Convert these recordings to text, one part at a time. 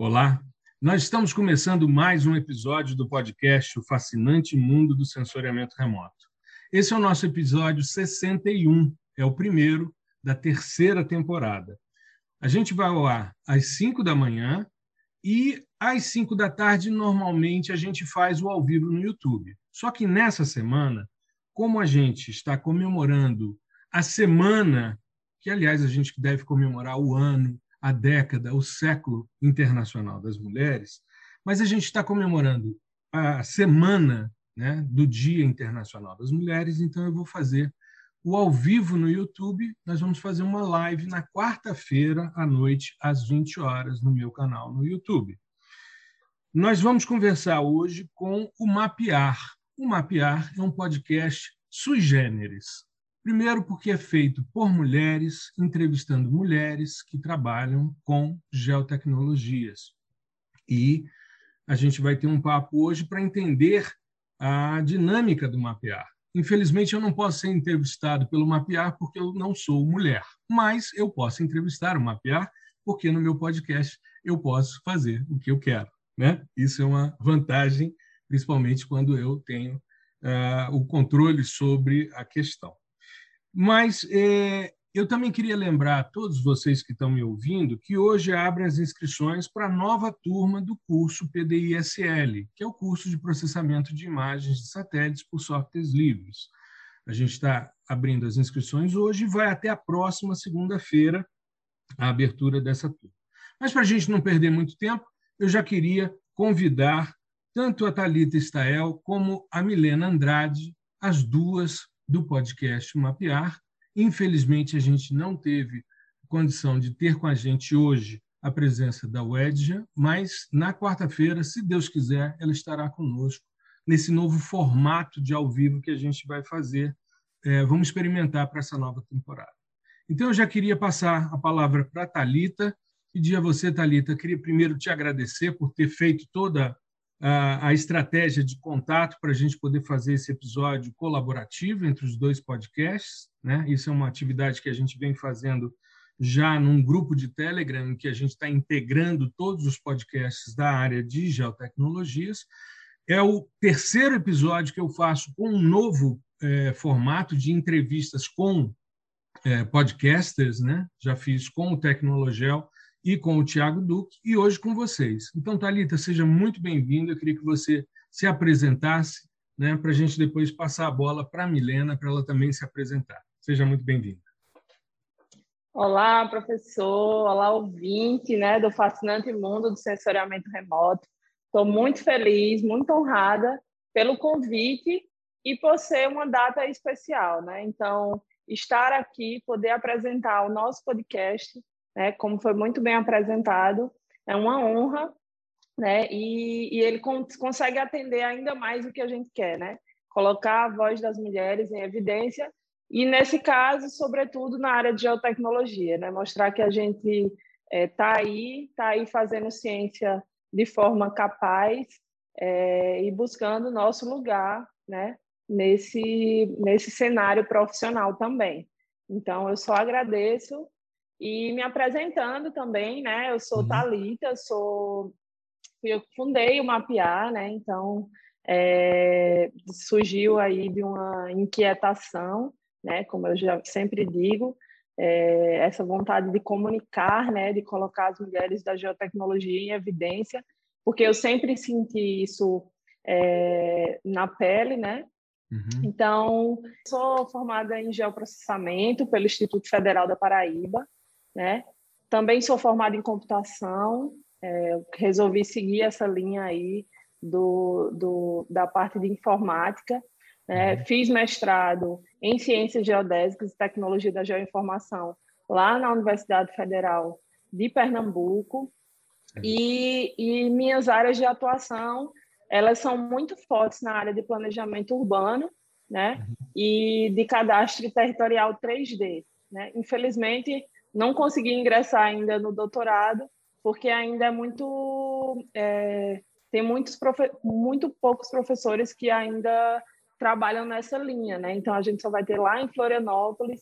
Olá, nós estamos começando mais um episódio do podcast O Fascinante Mundo do Sensoriamento Remoto. Esse é o nosso episódio 61, é o primeiro da terceira temporada. A gente vai ao ar às 5 da manhã e às 5 da tarde, normalmente, a gente faz o ao vivo no YouTube. Só que nessa semana, como a gente está comemorando a semana, que aliás a gente deve comemorar o ano, a década, o século internacional das mulheres, mas a gente está comemorando a semana né, do Dia Internacional das Mulheres, então eu vou fazer o ao vivo no YouTube. Nós vamos fazer uma live na quarta-feira à noite, às 20 horas, no meu canal no YouTube. Nós vamos conversar hoje com o Mapear. O Mapear é um podcast sui generis. Primeiro, porque é feito por mulheres, entrevistando mulheres que trabalham com geotecnologias. E a gente vai ter um papo hoje para entender a dinâmica do mapear. Infelizmente, eu não posso ser entrevistado pelo mapear porque eu não sou mulher, mas eu posso entrevistar o mapear porque no meu podcast eu posso fazer o que eu quero. Né? Isso é uma vantagem, principalmente quando eu tenho uh, o controle sobre a questão. Mas é, eu também queria lembrar a todos vocês que estão me ouvindo que hoje abrem as inscrições para a nova turma do curso PDISL, que é o curso de processamento de imagens de satélites por softwares livres. A gente está abrindo as inscrições hoje e vai até a próxima segunda-feira a abertura dessa turma. Mas para a gente não perder muito tempo, eu já queria convidar tanto a Talita Stael como a Milena Andrade, as duas do podcast Mapear. Infelizmente, a gente não teve condição de ter com a gente hoje a presença da Wedja, mas na quarta-feira, se Deus quiser, ela estará conosco nesse novo formato de ao vivo que a gente vai fazer. É, vamos experimentar para essa nova temporada. Então, eu já queria passar a palavra para a Thalita. Pedir a você, Thalita, queria primeiro te agradecer por ter feito toda a, estratégia de contato para a gente poder fazer esse episódio colaborativo entre os dois podcasts. Né? Isso é uma atividade que a gente vem fazendo já num grupo de Telegram, que a gente está integrando todos os podcasts da área de geotecnologias. É o terceiro episódio que eu faço com um novo é, formato de entrevistas com é, podcasters, né? Já fiz com o Tecnologel e com o Tiago Duque, e hoje com vocês. Então, Talita, seja muito bem-vinda. Eu queria que você se apresentasse, né, para a gente depois passar a bola para a Milena, para ela também se apresentar. Seja muito bem-vinda. Olá, professor. Olá, ouvinte né, do fascinante mundo do sensoriamento remoto. Estou muito feliz, muito honrada pelo convite e por ser uma data especial. Né? Então, estar aqui, poder apresentar o nosso podcast né? Como foi muito bem apresentado, é uma honra, né? E, e ele consegue atender ainda mais o que a gente quer, né? Colocar a voz das mulheres em evidência e nesse caso, sobretudo na área de geotecnologia, né? Mostrar que a gente está é, aí, está aí fazendo ciência de forma capaz é, e buscando nosso lugar, né? Nesse nesse cenário profissional também. Então, eu só agradeço e me apresentando também, né? Eu sou uhum. Talita, sou eu fundei o Mapear, né? Então é, surgiu aí de uma inquietação, né? Como eu já sempre digo, é, essa vontade de comunicar, né? De colocar as mulheres da geotecnologia em evidência, porque eu sempre senti isso é, na pele, né? Uhum. Então, sou formada em geoprocessamento pelo Instituto Federal da Paraíba, né? Também sou formada em computação, é, resolvi seguir essa linha aí do, do, da parte de informática. Né? Uhum. Fiz mestrado em Ciências Geodésicas e Tecnologia da Geoinformação lá na Universidade Federal de Pernambuco. Uhum. E, e minhas áreas de atuação elas são muito fortes na área de planejamento urbano né? Uhum. e de cadastro territorial 3D. Né? Infelizmente, não consegui ingressar ainda no doutorado, porque ainda é muito. É, tem muitos profe muito poucos professores que ainda trabalham nessa linha, né? Então a gente só vai ter lá em Florianópolis,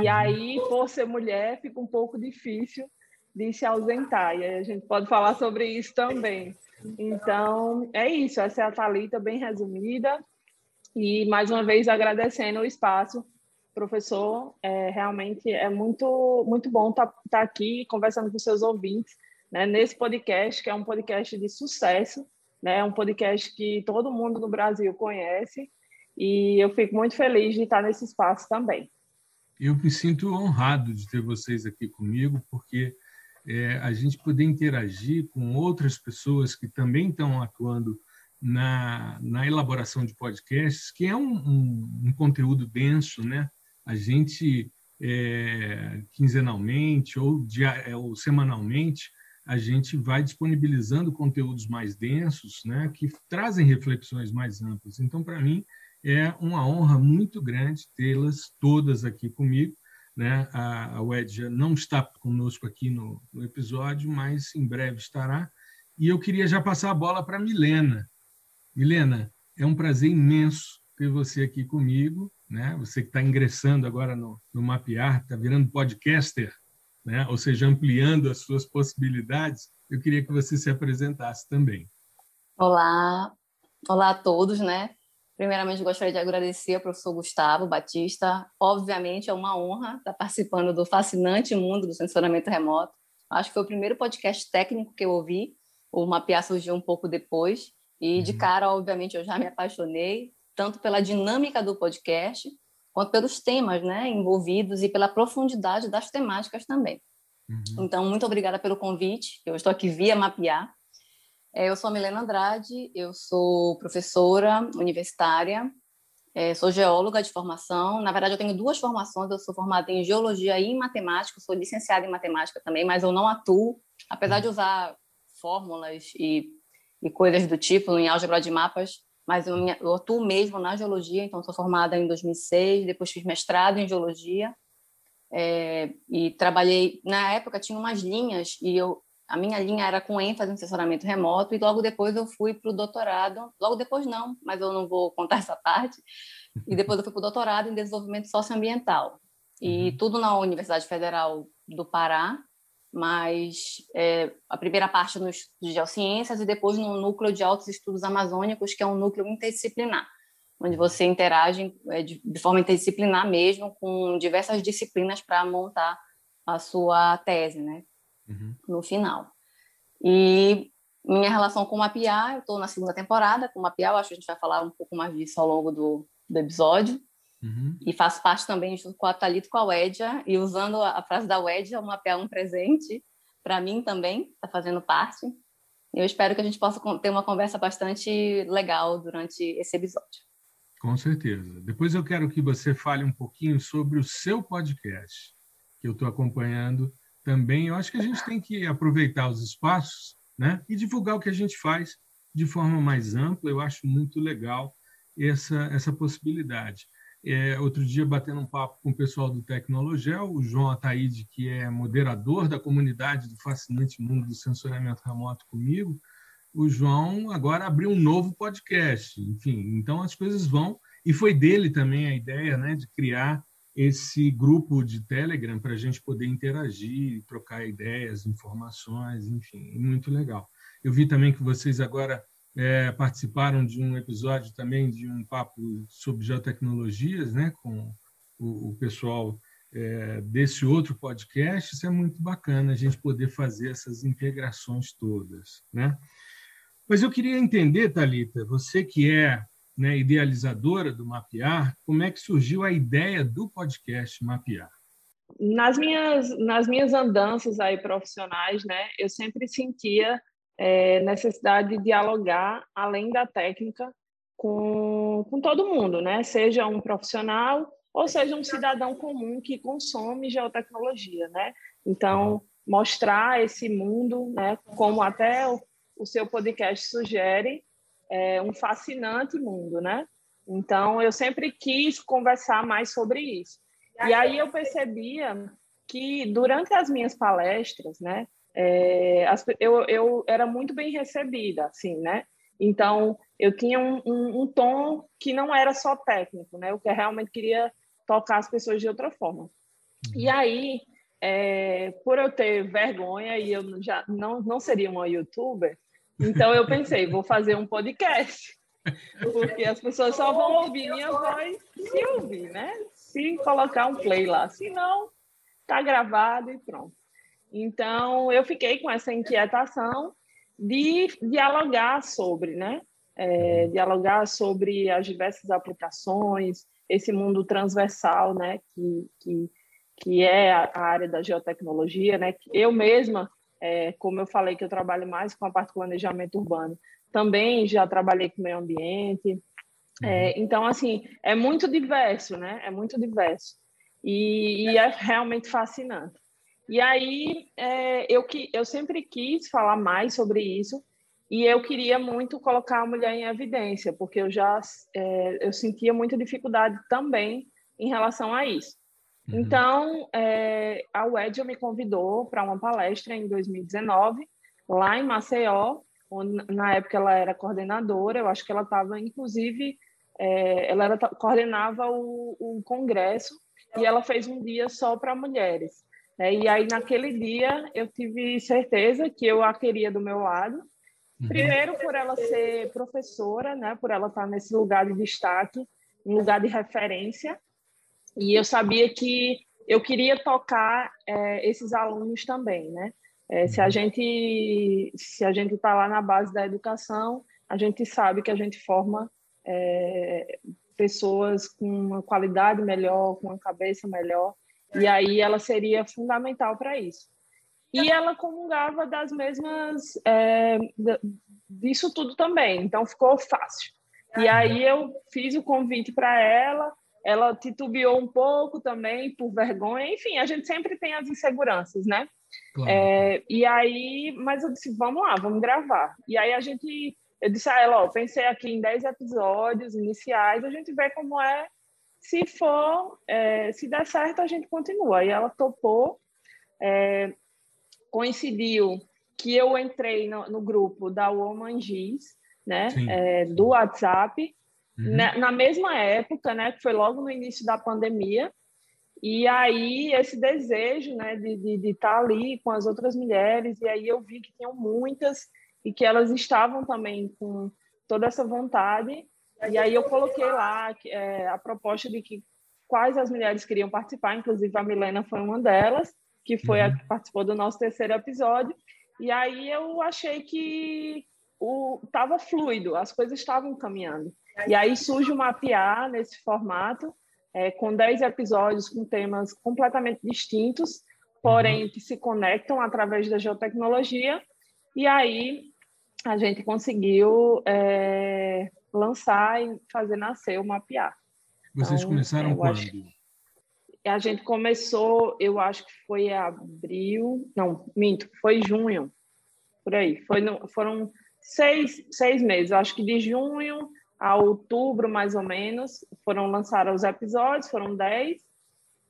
e aí, por ser mulher, fica um pouco difícil de se ausentar, e a gente pode falar sobre isso também. Então, é isso, essa é a Thalita bem resumida, e mais uma vez agradecendo o espaço, professor, é, realmente é muito, muito bom estar tá, tá aqui conversando com seus ouvintes, né, nesse podcast, que é um podcast de sucesso, né, um podcast que todo mundo no Brasil conhece, e eu fico muito feliz de estar nesse espaço também. Eu me sinto honrado de ter vocês aqui comigo, porque é, a gente poder interagir com outras pessoas que também estão atuando na, na elaboração de podcasts, que é um, um, um conteúdo denso, né? A gente é, quinzenalmente ou, dia, é, ou semanalmente a gente vai disponibilizando conteúdos mais densos, né? Que trazem reflexões mais amplas. Então, para mim é uma honra muito grande tê-las todas aqui comigo né? A, a Wedja não está conosco aqui no, no, episódio, mas em breve estará. E eu queria já passar a bola para Milena. Milena, é um prazer imenso ter você aqui comigo. Né? Você que está ingressando agora no, no Mapear, está virando podcaster, né? ou seja, ampliando as suas possibilidades. Eu queria que você se apresentasse também. Olá, olá a todos, né? Primeiramente, gostaria de agradecer ao professor Gustavo Batista. Obviamente, é uma honra estar participando do fascinante mundo do sensoramento remoto. Acho que foi o primeiro podcast técnico que eu ouvi. O Mapear surgiu um pouco depois. E, de uhum. cara, obviamente, eu já me apaixonei, tanto pela dinâmica do podcast, quanto pelos temas né, envolvidos e pela profundidade das temáticas também. Uhum. Então, muito obrigada pelo convite. Eu estou aqui via Mapear. É, eu sou a Milena Andrade, eu sou professora universitária, é, sou geóloga de formação. Na verdade, eu tenho duas formações. Eu sou formada em geologia e em matemática, sou licenciada em matemática também, mas eu não atuo, apesar de usar fórmulas e, e coisas do tipo em álgebra de mapas, mas eu, eu atuo mesmo na geologia, então sou formada em 2006, depois fiz mestrado em geologia. É, e trabalhei na época tinha umas linhas e eu a minha linha era com ênfase em assessoramento remoto e logo depois eu fui para o doutorado. Logo depois não, mas eu não vou contar essa parte. E depois eu fui para o doutorado em desenvolvimento socioambiental. E uhum. tudo na Universidade Federal do Pará, mas é, a primeira parte nos de geociências e depois no núcleo de altos estudos amazônicos, que é um núcleo interdisciplinar, onde você interage é, de, de forma interdisciplinar mesmo com diversas disciplinas para montar a sua tese, né? uhum. no final. E minha relação com o Mapear, eu estou na segunda temporada com o eu acho que a gente vai falar um pouco mais disso ao longo do, do episódio. Uhum. E faço parte também, junto com a Thalita com a Wedia, e usando a, frase da Wedia, o Mapear é um presente, para mim também, está fazendo parte. Eu espero que a gente possa ter uma conversa bastante legal durante esse episódio. Com certeza. Depois eu quero que você fale um pouquinho sobre o seu podcast, que eu estou acompanhando também, eu acho que a gente tem que aproveitar os espaços né, e divulgar o que a gente faz de forma mais ampla. Eu acho muito legal essa, essa possibilidade. É, outro dia, batendo um papo com o pessoal do Tecnologel, o João Ataíde, que é moderador da comunidade do fascinante mundo do sensoriamento remoto comigo, o João agora abriu um novo podcast. Enfim, então as coisas vão. E foi dele também a ideia né, de criar esse grupo de Telegram para a gente poder interagir, trocar ideias, informações, enfim, muito legal. Eu vi também que vocês agora é, participaram de um episódio também de um papo sobre geotecnologias, né, com o, o pessoal é, desse outro podcast. Isso é muito bacana a gente poder fazer essas integrações todas, né? Mas eu queria entender, Talita, você que é né, idealizadora do Mapear, como é que surgiu a ideia do podcast Mapear? Nas minhas, nas minhas andanças aí profissionais, né, eu sempre sentia é, necessidade de dialogar, além da técnica, com, com todo mundo, né? seja um profissional ou seja um cidadão comum que consome geotecnologia. Né? Então, mostrar esse mundo, né, como até o, o seu podcast sugere, é um fascinante mundo, né? Então, eu sempre quis conversar mais sobre isso. E aí eu percebia que durante as minhas palestras, né, é, eu, eu era muito bem recebida, assim, né? Então, eu tinha um, um, um, tom que não era só técnico, né? Eu que realmente queria tocar as pessoas de outra forma. E uhum. aí, é, por eu ter vergonha e eu já não, não seria uma youtuber, então eu pensei, vou fazer um podcast. Porque as pessoas só vão ouvir minha voz se ouvir, né? Se colocar um play lá. Se não, tá gravado e pronto. Então, eu fiquei com essa inquietação de dialogar sobre, né? É, dialogar sobre as diversas aplicações, esse mundo transversal, né? Que, que, que é a área da geotecnologia, né? Eu mesma, é, como eu falei que eu trabalho mais com a parte de planejamento urbano, também já trabalhei com meio ambiente. É, uhum. então, assim, é muito diverso, né? É muito diverso. E, e é realmente fascinante. E aí, é, eu, que, eu sempre quis falar mais sobre isso, e eu queria muito colocar a mulher em evidência, porque eu já é, eu sentia muita dificuldade também em relação a isso. Uhum. Então, é, a UED me convidou para uma palestra em 2019, lá em Maceió, onde, na época ela era coordenadora, eu acho que ela estava, inclusive, é, ela era, coordenava o, o, congresso, e ela fez um dia só para mulheres. Né? E aí, naquele dia, eu tive certeza que eu a queria do meu lado, uhum. Primeiro, por ela ser professora, né? por ela estar nesse lugar de destaque, um lugar de referência, e eu sabia que eu queria tocar é, esses alunos também, né? É, se a uhum. gente se a gente está lá na base da educação, a gente sabe que a gente forma é, pessoas com uma qualidade melhor, com uma cabeça melhor, e aí ela seria fundamental para isso. E ela comungava das mesmas é, disso tudo também, então ficou fácil. E aí eu fiz o convite para ela, ela titubeou um pouco também por vergonha. Enfim, a gente sempre tem as inseguranças, né? Claro. É, e aí, mas eu disse, vamos lá, vamos gravar. E aí a gente, eu disse a ela, ó, pensei aqui em 10 episódios iniciais, a gente vê como é. Se for, é, se der certo, a gente continua. E ela topou. É, coincidiu que eu entrei no, no grupo da Woman Giz, né, é, do WhatsApp, Uhum. Na, na, mesma época, né, que foi logo no início da pandemia, e aí esse desejo, né, de, de, de estar ali com as outras mulheres, e aí eu vi que tinham muitas e que elas estavam também com toda essa vontade, e aí eu coloquei lá é, a proposta de que quais as mulheres queriam participar, inclusive a Milena foi uma delas, que foi uhum. a que participou do nosso terceiro episódio, e aí eu achei que o estava fluido, as coisas estavam caminhando. E aí surge o Mapear nesse formato, é, com 10 episódios com temas completamente distintos, porém uhum. que se conectam através da geotecnologia. E aí a gente conseguiu é, lançar e fazer nascer o Mapear. Vocês então, começaram quando? Acho, a gente começou, eu acho que foi abril, não, minto, foi junho, por aí. Foi no, foram seis, seis meses, eu acho que de junho a outubro, mais ou menos, foram lançados os episódios, foram dez.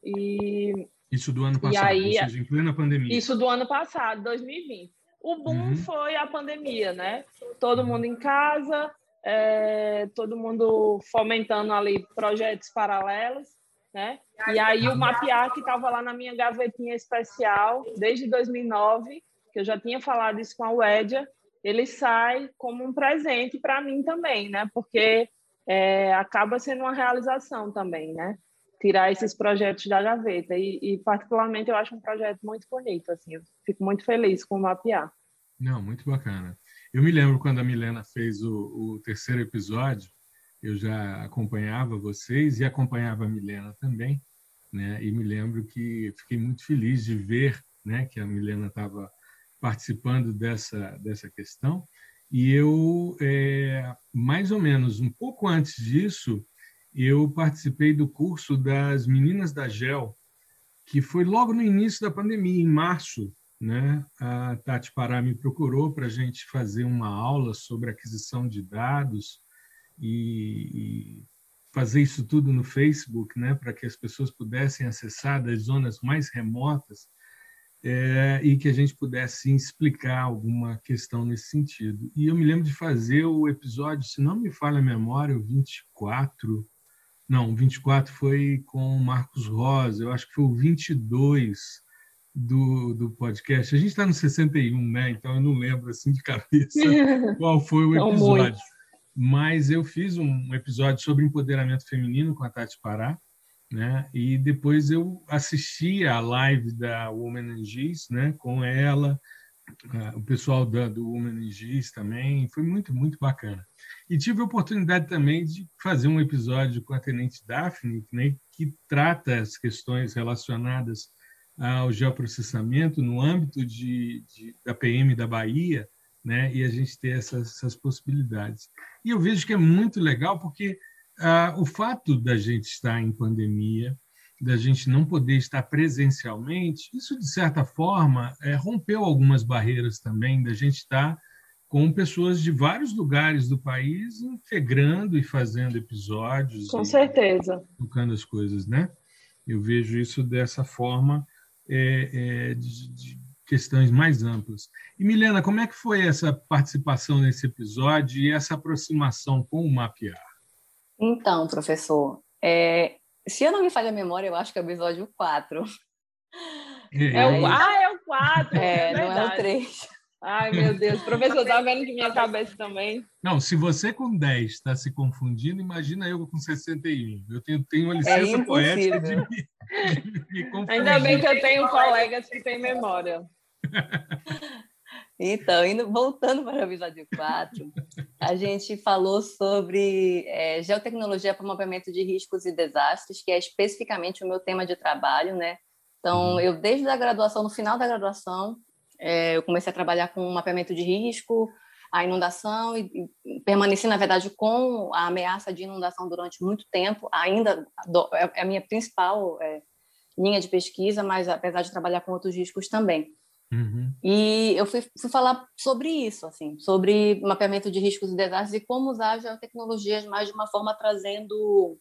E, isso do ano passado, aí, ou seja, em plena pandemia. Isso do ano passado, 2020. O boom uhum. foi a pandemia, né? Todo uhum. mundo em casa, é, todo mundo fomentando ali projetos paralelos, né? E aí o mapear que estava lá na minha gavetinha especial desde 2009, que eu já tinha falado isso com a Wedia, ele sai como um presente para mim também, né? Porque é, acaba sendo uma realização também, né? Tirar esses projetos da gaveta e, e, particularmente eu acho um projeto muito bonito, assim, eu fico muito feliz com o mapear. Não, muito bacana. Eu me lembro quando a Milena fez o, o terceiro episódio, eu já acompanhava vocês e acompanhava a Milena também, né? E me lembro que fiquei muito feliz de ver, né, que a Milena estava participando dessa, dessa questão. E eu, é, mais ou menos um pouco antes disso, eu participei do curso das Meninas da GEL, que foi logo no início da pandemia, em março. Né? A Tati Pará me procurou para a gente fazer uma aula sobre aquisição de dados e, e fazer isso tudo no Facebook, né? para que as pessoas pudessem acessar das zonas mais remotas é, e que a gente pudesse explicar alguma questão nesse sentido. E eu me lembro de fazer o episódio, se não me falha a memória, o 24. Não, o 24 foi com o Marcos Rosa, eu acho que foi o 22, do, do podcast. A gente está no 61, né? Então eu não lembro assim de cabeça qual foi o episódio. Mas eu fiz um episódio sobre empoderamento feminino com a Tati Pará, né? E depois eu assisti a live da Woman in Giz, né? Com ela, o pessoal da, do Woman in Giz também. Foi muito, muito bacana. E tive a oportunidade também de fazer um episódio com a Tenente Daphne, né? Que trata as questões relacionadas ao geoprocessamento no âmbito de, de, da PM da Bahia, né? e a gente ter essas, essas possibilidades. E eu vejo que é muito legal porque ah, o fato da gente estar em pandemia, da gente não poder estar presencialmente, isso, de certa forma, é, rompeu algumas barreiras também, da gente estar com pessoas de vários lugares do país integrando e fazendo episódios. Com certeza. Tocando as coisas, né? Eu vejo isso dessa forma é, é, de, de, questões mais amplas. E, Milena, como é que foi essa participação nesse episódio e essa aproximação com o Mapear? Então, professor, é, se eu não me falha a memória, eu acho que é o episódio 4. É, é o, ah, é o 4. É, é não é o 3. Ai, meu Deus. Professor, tá vendo que minha cabeça também? Não, se você com 10 está se confundindo, imagina eu com 61. Eu tenho, tenho uma é licença é poética de me, de me confundir. Ainda bem que eu tenho colegas que têm memória. Então, indo, voltando para o episódio 4, a gente falou sobre é, geotecnologia para o mapeamento de riscos e desastres, que é especificamente o meu tema de trabalho, né? Então, uhum. eu desde a graduação, no final da graduação, é, eu comecei a trabalhar com mapeamento de risco, a inundação e, e, permaneci, na verdade, com a ameaça de inundação durante muito tempo. Ainda do, é, é, a minha principal é, linha de pesquisa, mas apesar de trabalhar com outros riscos também. Uhum. E eu fui, fui, falar sobre isso, assim, sobre mapeamento de riscos e desastres e como usar as tecnologias mais de uma forma trazendo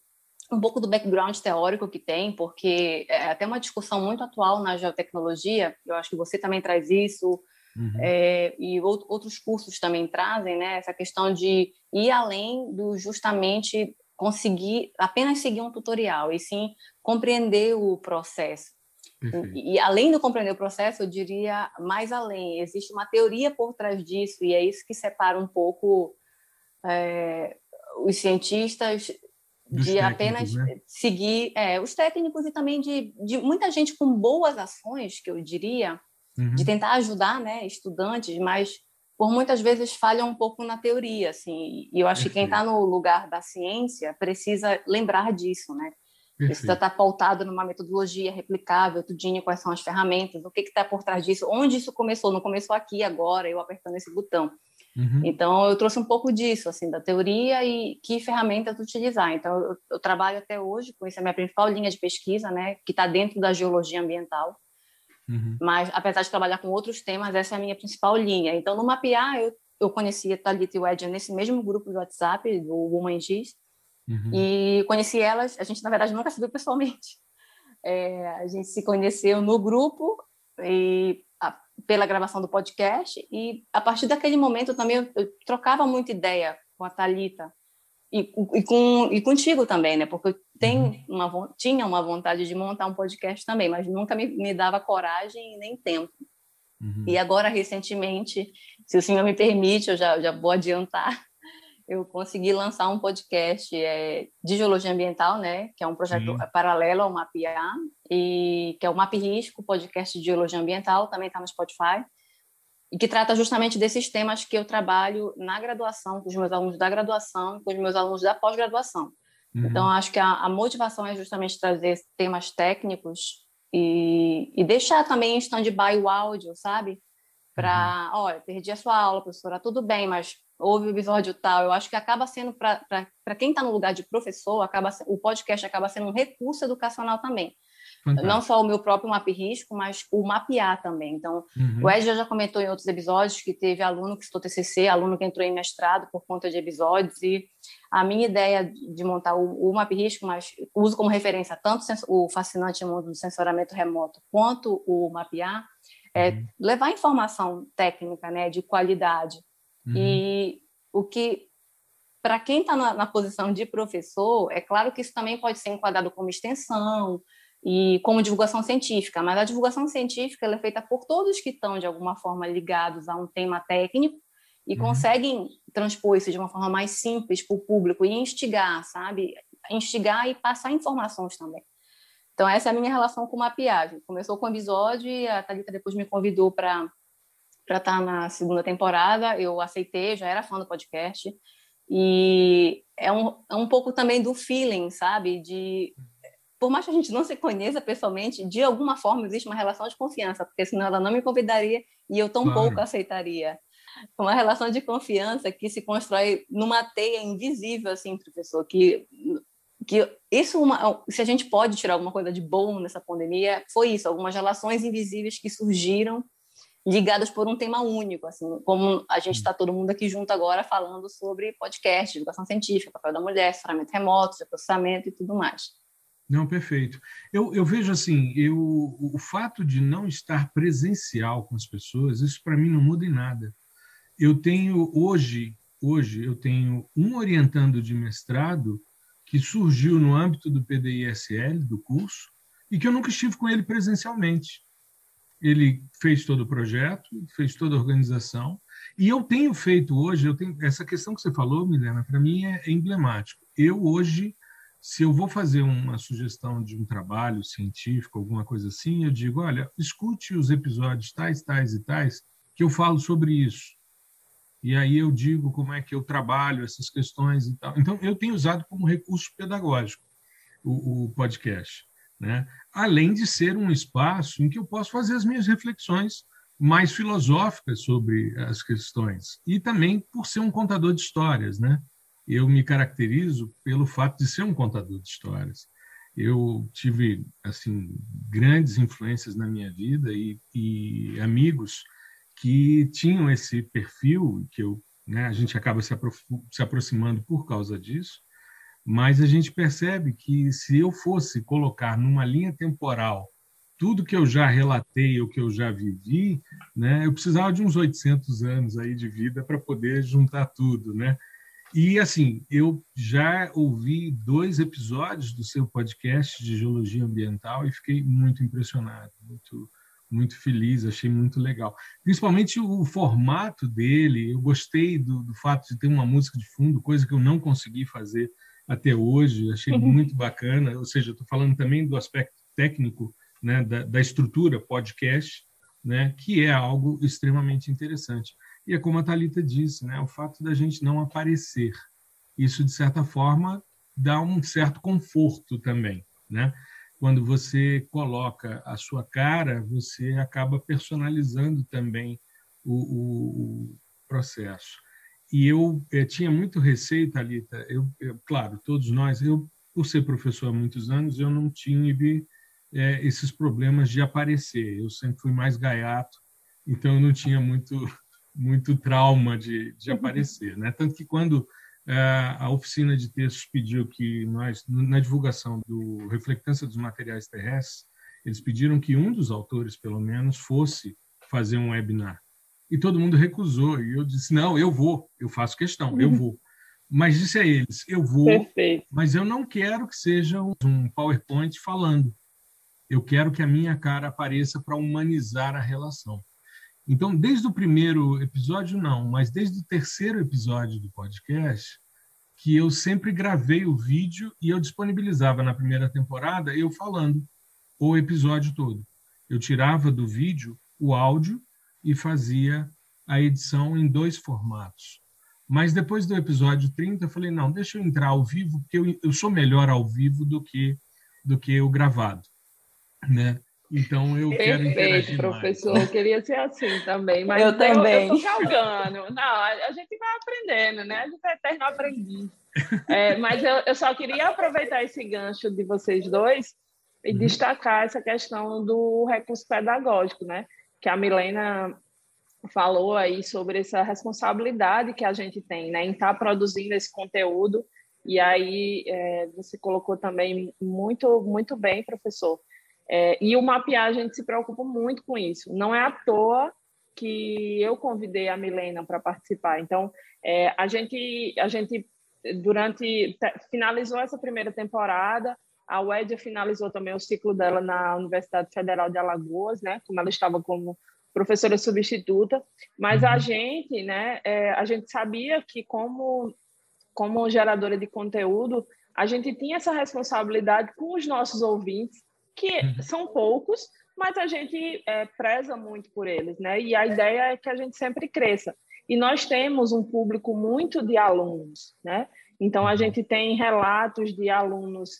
um pouco do background teórico que tem, porque é até uma discussão muito atual na geotecnologia, eu acho que você também traz isso, uhum. é, e outros cursos também trazem, né, essa questão de ir além do justamente conseguir apenas seguir um tutorial, e sim compreender o processo. E, e, além de compreender o processo, eu diria mais além. Existe uma teoria por trás disso, e é isso que separa um pouco é, os cientistas de apenas né? seguir é, os técnicos e também de, de muita gente com boas ações, que eu diria, uhum. de tentar ajudar né, estudantes, mas por muitas vezes falham um pouco na teoria. Assim, e eu acho Perfeito. que quem está no lugar da ciência precisa lembrar disso, né? Precisa estar tá pautado numa metodologia replicável, tudinho, quais são as ferramentas, o que está por trás disso, onde isso começou, não começou aqui agora, eu apertando esse botão. Uhum. Então, eu trouxe um pouco disso, assim, da teoria e que ferramentas utilizar. Então, eu, eu trabalho até hoje com isso, é a minha principal linha de pesquisa, né, que está dentro da geologia ambiental. Uhum. Mas, apesar de trabalhar com outros temas, essa é a minha principal linha. Então, no Mapear, eu, eu conheci a Thalita e o Edja nesse mesmo grupo do WhatsApp, do Woman X, uhum. e conheci elas, a gente, na verdade, nunca se viu pessoalmente. É, a gente se conheceu no grupo e pela gravação do podcast e a partir daquele momento também eu, eu trocava muita ideia com a Talita e, e, com e contigo também, né? Porque eu tenho uhum. uma tinha uma vontade de montar um podcast também, mas nunca me, me dava coragem nem tempo. Uhum. E agora recentemente, se o senhor me permite, eu já já vou adiantar eu consegui lançar um podcast é, de geologia ambiental, né, que é um projeto paralelo ao Mapear, e que é o Map Risco, podcast de geologia ambiental, também está no Spotify, e que trata justamente desses temas que eu trabalho na graduação, com os meus alunos da graduação, com os meus alunos da pós-graduação. Uhum. Então, acho que a, a, motivação é justamente trazer temas técnicos e, e deixar também em stand-by o áudio, sabe? Para, uhum. olha, perdi a sua aula, professora, tudo bem, mas houve o episódio tal. Eu acho que acaba sendo, para quem está no lugar de professor, acaba, o podcast acaba sendo um recurso educacional também. Fantástico. Não só o meu próprio map risco, mas o mapear também. Então, uhum. o Ed já comentou em outros episódios que teve aluno que estudou TCC, aluno que entrou em mestrado por conta de episódios, e a minha ideia de montar o, o map risco, mas uso como referência tanto o fascinante mundo do sensoramento remoto quanto o mapear, é uhum. levar informação técnica, né, de qualidade, Uhum. E o que, para quem está na, na, posição de professor, é claro que isso também pode ser enquadrado como extensão, e como divulgação científica, mas a divulgação científica é feita por todos que estão de alguma forma ligados a um tema técnico e uhum. conseguem transpor isso de uma forma mais simples para o público e instigar, sabe? Instigar e passar informações também. Então, essa é a minha relação com mapeagem. Começou com o episódio e a Thalita depois me convidou para estar tá na segunda temporada. Eu aceitei, já era fã do podcast. E é um, é um pouco também do feeling, sabe? De por mais que a gente não se conheça pessoalmente, de alguma forma existe uma relação de confiança, porque senão ela não me convidaria e eu tão claro. pouco aceitaria. Uma relação de confiança que se constrói numa teia invisível, assim, professor, que que isso uma, se a gente pode tirar alguma coisa de bom nessa pandemia foi isso algumas relações invisíveis que surgiram ligadas por um tema único assim como a gente está todo mundo aqui junto agora falando sobre podcast educação científica papel da mulher assessoramento remoto processamento e tudo mais. Não perfeito. Eu, eu vejo assim eu o fato de não estar presencial com as pessoas isso para mim não muda em nada. Eu tenho hoje hoje eu tenho um orientando de mestrado que surgiu no âmbito do PDISL, do curso, e que eu nunca estive com ele presencialmente. Ele fez todo o projeto, fez toda a organização, e eu tenho feito hoje, eu tenho essa questão que você falou, Milena, para mim é, é emblemático. Eu hoje, se eu vou fazer uma sugestão de um trabalho científico, alguma coisa assim, eu digo, olha, escute os episódios tais, tais e tais, que eu falo sobre isso e aí eu digo como é que eu trabalho essas questões e tal. Então, eu tenho usado como recurso pedagógico o, o podcast, né? além de ser um espaço em que eu posso fazer as minhas reflexões mais filosóficas sobre as questões e também por ser um contador de histórias, né? Eu me caracterizo pelo fato de ser um contador de histórias. Eu tive assim grandes influências na minha vida e, e amigos que tinham esse perfil, que eu, né, a gente acaba se, apro se aproximando por causa disso, mas a gente percebe que se eu fosse colocar numa linha temporal tudo que eu já relatei ou que eu já vivi, né, eu precisava de uns 800 anos aí de vida para poder juntar tudo, né? E assim, eu já ouvi dois episódios do seu podcast de geologia ambiental e fiquei muito impressionado, muito muito feliz, achei muito legal. Principalmente o formato dele, eu gostei do, do fato de ter uma música de fundo, coisa que eu não consegui fazer até hoje, achei uhum. muito bacana. Ou seja, estou falando também do aspecto técnico né, da, da, estrutura podcast, né, que é algo extremamente interessante. E é como a Thalita disse, né, o fato da gente não aparecer. Isso, de certa forma, dá um certo conforto também. Né? quando você coloca a sua cara, você acaba personalizando também o, o, o processo. E eu, eh, tinha muito receio, Thalita, eu, eu, claro, todos nós, eu, por ser professor há muitos anos, eu não tive é, esses problemas de aparecer. Eu sempre fui mais gaiato, então eu não tinha muito, muito trauma de, de aparecer. Né? Tanto que quando é, a oficina de textos pediu que nós, na divulgação do Reflectância dos Materiais Terrestres, eles pediram que um dos autores, pelo menos, fosse fazer um webinar. E todo mundo recusou. E eu disse: não, eu vou, eu faço questão, eu vou. Mas disse a eles: eu vou, Perfeito. mas eu não quero que seja um PowerPoint falando. Eu quero que a minha cara apareça para humanizar a relação. Então, desde o primeiro episódio, não, mas desde o terceiro episódio do podcast, que eu sempre gravei o vídeo e eu disponibilizava na primeira temporada eu falando o episódio todo. Eu tirava do vídeo o áudio e fazia a edição em dois formatos. Mas depois do episódio 30, eu falei: não, deixa eu entrar ao vivo, porque eu, eu sou melhor ao vivo do que, do que o gravado. Né? Então eu Perfeito, quero interagir professor. Mais. Eu queria ser assim também, mas eu também. Eu, galgando. Não, a, gente vai aprendendo, né? A gente é eterno aprendiz. É, mas eu, eu, só queria aproveitar esse gancho de vocês dois e uhum. destacar essa questão do recurso pedagógico, né? Que a Milena falou aí sobre essa responsabilidade que a gente tem, né? Em estar tá produzindo esse conteúdo. E aí é, você colocou também muito, muito bem, professor é, e o mapear, a gente se preocupa muito com isso. Não é à toa que eu convidei a Milena para participar. Então, é, a gente, a gente durante finalizou essa primeira temporada, A Wedja finalizou também o ciclo dela na Universidade Federal de Alagoas, né? Como ela estava como professora substituta, mas a uhum. gente, né, é, a gente sabia que como como geradora de conteúdo, a gente tinha essa responsabilidade com os nossos ouvintes, que uhum. são poucos, mas a gente é, preza muito por eles, né? E a ideia é que a gente sempre cresça. E nós temos um público muito de alunos, né? Então a uhum. gente tem relatos de alunos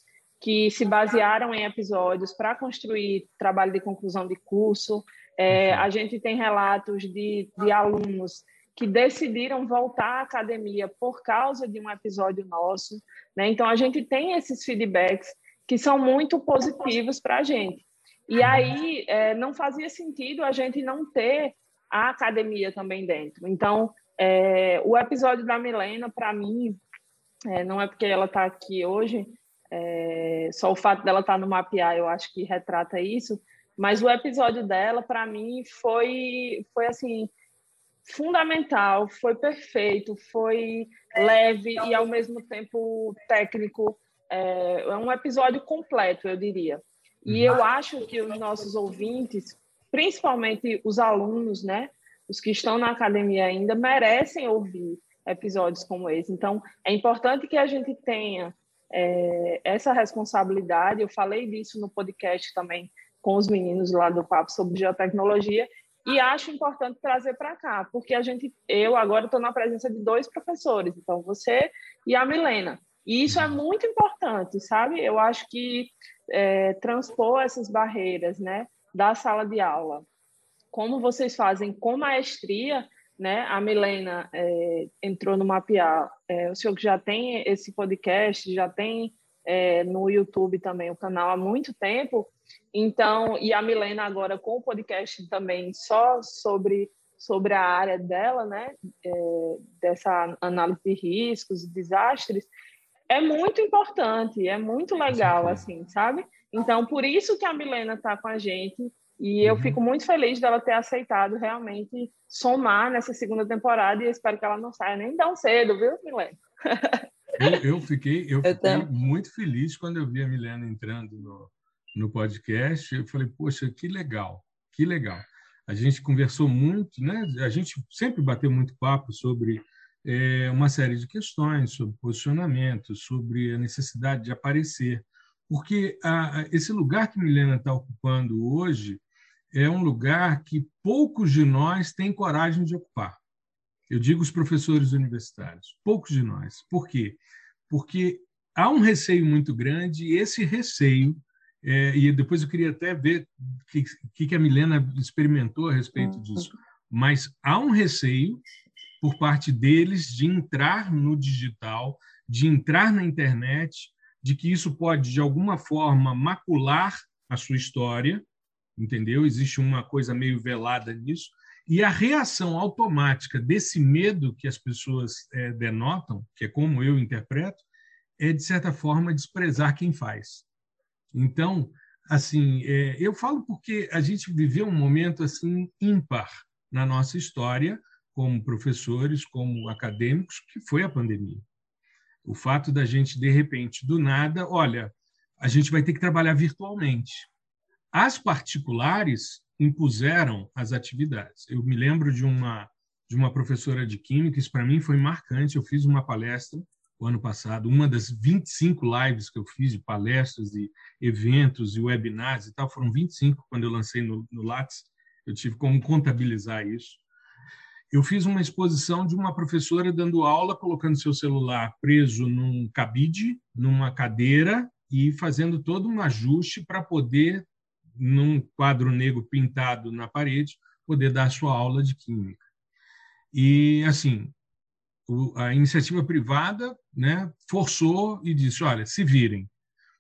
que se basearam em episódios para construir trabalho de conclusão de curso. É, a gente tem relatos de, de alunos que decidiram voltar à academia por causa de um episódio nosso. Né? Então, a gente tem esses feedbacks que são muito positivos para a gente. E aí, é, não fazia sentido a gente não ter a academia também dentro. Então, é, o episódio da Milena, para mim, é, não é porque ela está aqui hoje, é, só o fato dela estar tá no Mapear, eu acho que retrata isso, mas o episódio dela, para mim, foi, foi assim fundamental, foi perfeito, foi leve e ao mesmo tempo técnico. É, é um episódio completo, eu diria. E eu acho que os nossos ouvintes, principalmente os alunos, né, os que estão na academia ainda, merecem ouvir episódios como esse. Então, é importante que a gente tenha é, essa responsabilidade. Eu falei disso no podcast também com os meninos lá do Papo sobre Geotecnologia, e acho importante trazer para cá, porque a gente, eu agora estou na presença de dois professores, então você e a Milena. E isso é muito importante, sabe? Eu acho que é, transpor essas barreiras, né, da sala de aula, como vocês fazem com maestria, né? A Milena é, entrou no Mapear, é, o senhor que já tem esse podcast, já tem é, no YouTube também o canal há muito tempo, então, e a Milena agora com o podcast também só sobre, sobre a área dela, né, é, dessa análise de riscos e desastres, é muito importante, é muito legal, assim, sabe? Então, por isso que a Milena está com a gente e eu uhum. fico muito feliz dela ter aceitado realmente somar nessa segunda temporada e espero que ela não saia nem tão cedo, viu, Milena? Eu, eu fiquei, eu fiquei muito feliz quando eu vi a Milena entrando no, no podcast, eu falei, poxa, que legal, que legal. A gente conversou muito, né? A gente sempre bateu muito papo sobre é, uma série de questões, sobre posicionamento, sobre a necessidade de aparecer, porque a, a, esse lugar que Milena está ocupando hoje é um lugar que poucos de nós têm coragem de ocupar. Eu digo os professores universitários, poucos de nós. Por quê? Porque há um receio muito grande e esse receio é, e depois eu queria até ver o que, que a Milena experimentou a respeito disso. Mas há um receio por parte deles de entrar no digital, de entrar na internet, de que isso pode, de alguma forma, macular a sua história, entendeu? Existe uma coisa meio velada nisso. E a reação automática desse medo que as pessoas é, denotam, que é como eu interpreto, é, de certa forma, desprezar quem faz. Então, assim, é, eu falo porque a gente viveu um momento assim ímpar na nossa história, como professores, como acadêmicos, que foi a pandemia. O fato da gente, de repente, do nada, olha, a gente vai ter que trabalhar virtualmente. As particulares impuseram as atividades. Eu me lembro de uma de uma professora de química, isso para mim foi marcante. Eu fiz uma palestra o ano passado, uma das 25 lives que eu fiz de palestras e eventos e webinars e tal, foram 25 quando eu lancei no, no Lattes, eu tive como contabilizar isso. Eu fiz uma exposição de uma professora dando aula, colocando seu celular preso num cabide, numa cadeira e fazendo todo um ajuste para poder, num quadro negro pintado na parede, poder dar sua aula de química. E, assim, a iniciativa privada né, forçou e disse: olha, se virem.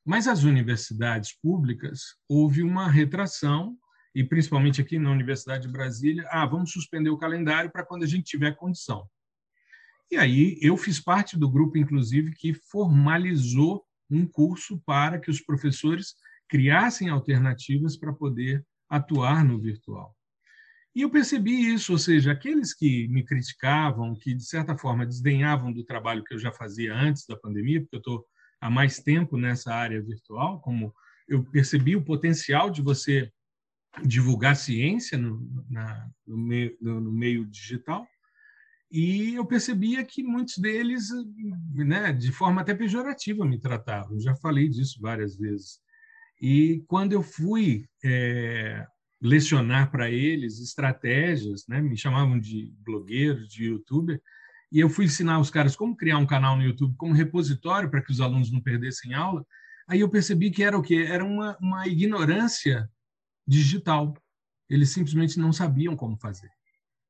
Mas as universidades públicas houve uma retração, e principalmente aqui na Universidade de Brasília, ah, vamos suspender o calendário para quando a gente tiver condição. E aí eu fiz parte do grupo, inclusive, que formalizou um curso para que os professores criassem alternativas para poder atuar no virtual. E eu percebi isso, ou seja, aqueles que me criticavam, que de certa forma desdenhavam do trabalho que eu já fazia antes da pandemia, porque eu estou há mais tempo nessa área virtual, como eu percebi o potencial de você divulgar ciência no, na, no, meio, no, no meio digital, e eu percebia que muitos deles, né, de forma até pejorativa, me tratavam. Já falei disso várias vezes. E quando eu fui é, lecionar para eles estratégias, né, me chamavam de blogueiro, de youtuber, e eu fui ensinar os caras como criar um canal no YouTube como repositório para que os alunos não perdessem aula. Aí eu percebi que era o quê? Era uma, uma ignorância digital. Eles simplesmente não sabiam como fazer.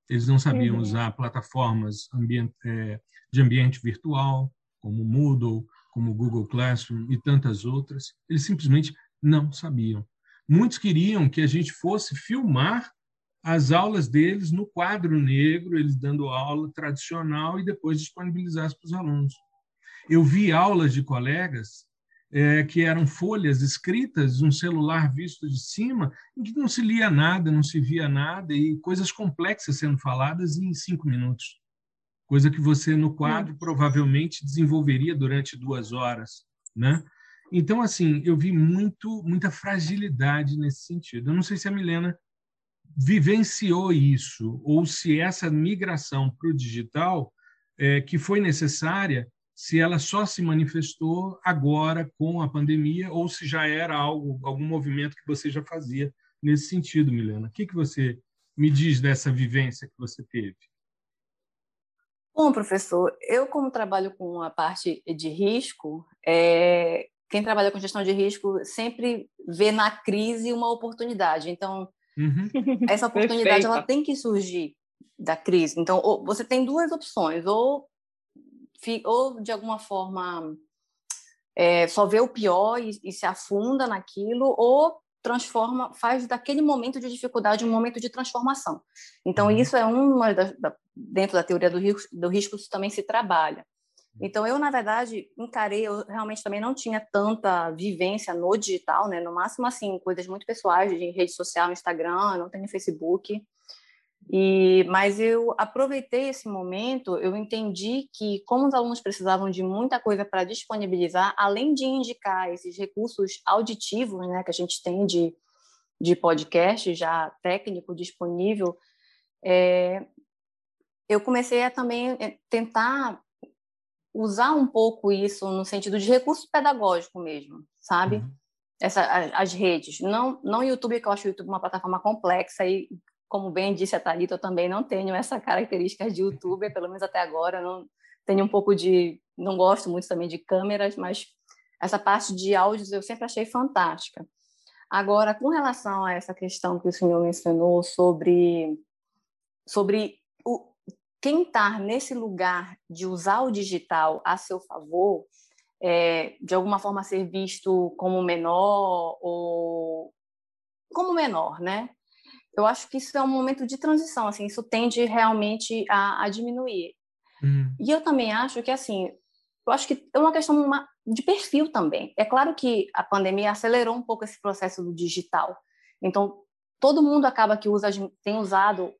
Eles não sabiam uhum. usar plataformas ambiente, é, de ambiente virtual, como Moodle, como Google Classroom e tantas outras. Eles simplesmente não sabiam. Muitos queriam que a gente fosse filmar as aulas deles no quadro negro, eles dando aula tradicional e depois disponibilizar para os alunos. Eu vi aulas de colegas é, que eram folhas escritas, um celular visto de cima, em que não se lia nada, não se via nada, e coisas complexas sendo faladas em cinco minutos. Coisa que você, no quadro, provavelmente desenvolveria durante duas horas. Né? Então, assim, eu vi muito, muita fragilidade nesse sentido. Eu não sei se a Milena vivenciou isso, ou se essa migração para o digital, é, que foi necessária, se ela só se manifestou agora com a pandemia ou se já era algo, algum movimento que você já fazia nesse sentido, Milena. O que, que você me diz dessa vivência que você teve? Bom, professor, eu como trabalho com a parte de risco, é, quem trabalha com gestão de risco sempre vê na crise uma oportunidade. Então, uhum. essa oportunidade ela tem que surgir da crise. Então, você tem duas opções: ou ou de alguma forma é, só vê o pior e, e, se afunda naquilo, ou transforma, faz daquele momento de dificuldade um momento de transformação. Então, uhum. isso é uma da, da, dentro da teoria do risco, do risco, isso também se trabalha. Então, eu, na verdade, encarei, eu realmente também não tinha tanta vivência no digital, né? No máximo, assim, coisas muito pessoais, de rede social, Instagram, não tenho Facebook. E, mas eu aproveitei esse momento, eu entendi que, como os alunos precisavam de muita coisa para disponibilizar, além de indicar esses recursos auditivos né, que a gente tem de, de podcast já técnico disponível, é, eu comecei a também é, tentar usar um pouco isso no sentido de recurso pedagógico mesmo, sabe? Uhum. Essa, as redes. Não, não YouTube, que eu acho o YouTube uma plataforma complexa e como bem disse a Thalita, eu também não tenho essa característica de youtuber, pelo menos até agora. Eu não tenho um pouco de. Não gosto muito também de câmeras, mas essa parte de áudios eu sempre achei fantástica. Agora, com relação a essa questão que o senhor mencionou sobre, sobre quem está nesse lugar de usar o digital a seu favor, é, de alguma forma ser visto como menor ou como menor, né? eu acho que isso é um momento de transição, assim, isso tende realmente a, a diminuir. Uhum. E eu também acho que, assim, eu acho que é uma questão de perfil também. É claro que a pandemia acelerou um pouco esse processo do digital. Então, todo mundo acaba que usa, tem usado,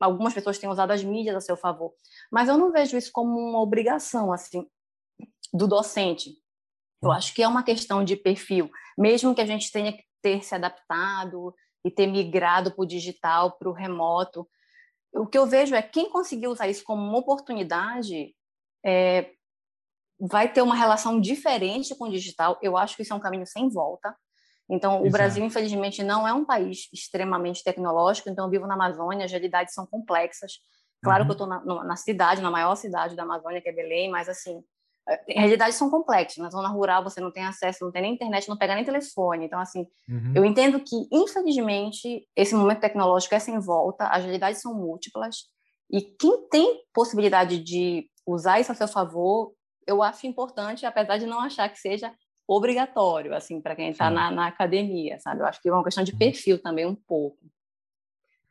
algumas pessoas têm usado as mídias a seu favor, mas eu não vejo isso como uma obrigação, assim, do docente. Eu uhum. acho que é uma questão de perfil, mesmo que a gente tenha que ter se adaptado, e ter migrado para o digital, para o remoto. O que eu vejo é quem conseguiu usar isso como uma oportunidade é, vai ter uma relação diferente com o digital. Eu acho que isso é um caminho sem volta. Então, Exato. o Brasil, infelizmente, não é um país extremamente tecnológico. Então, eu vivo na Amazônia, as realidades são complexas. Claro uhum. que eu estou na, na, cidade, na maior cidade da Amazônia, que é Belém, mas, assim, realidades são complexas. Na zona rural você não tem acesso, não tem nem internet, não pega nem telefone. Então, assim, uhum. eu entendo que, infelizmente, esse momento tecnológico é sem volta, as realidades são múltiplas, e quem tem possibilidade de usar isso a seu favor, eu acho importante, apesar de não achar que seja obrigatório, assim, para quem está na, na, academia, sabe? Eu acho que é uma questão de uhum. perfil também, um pouco.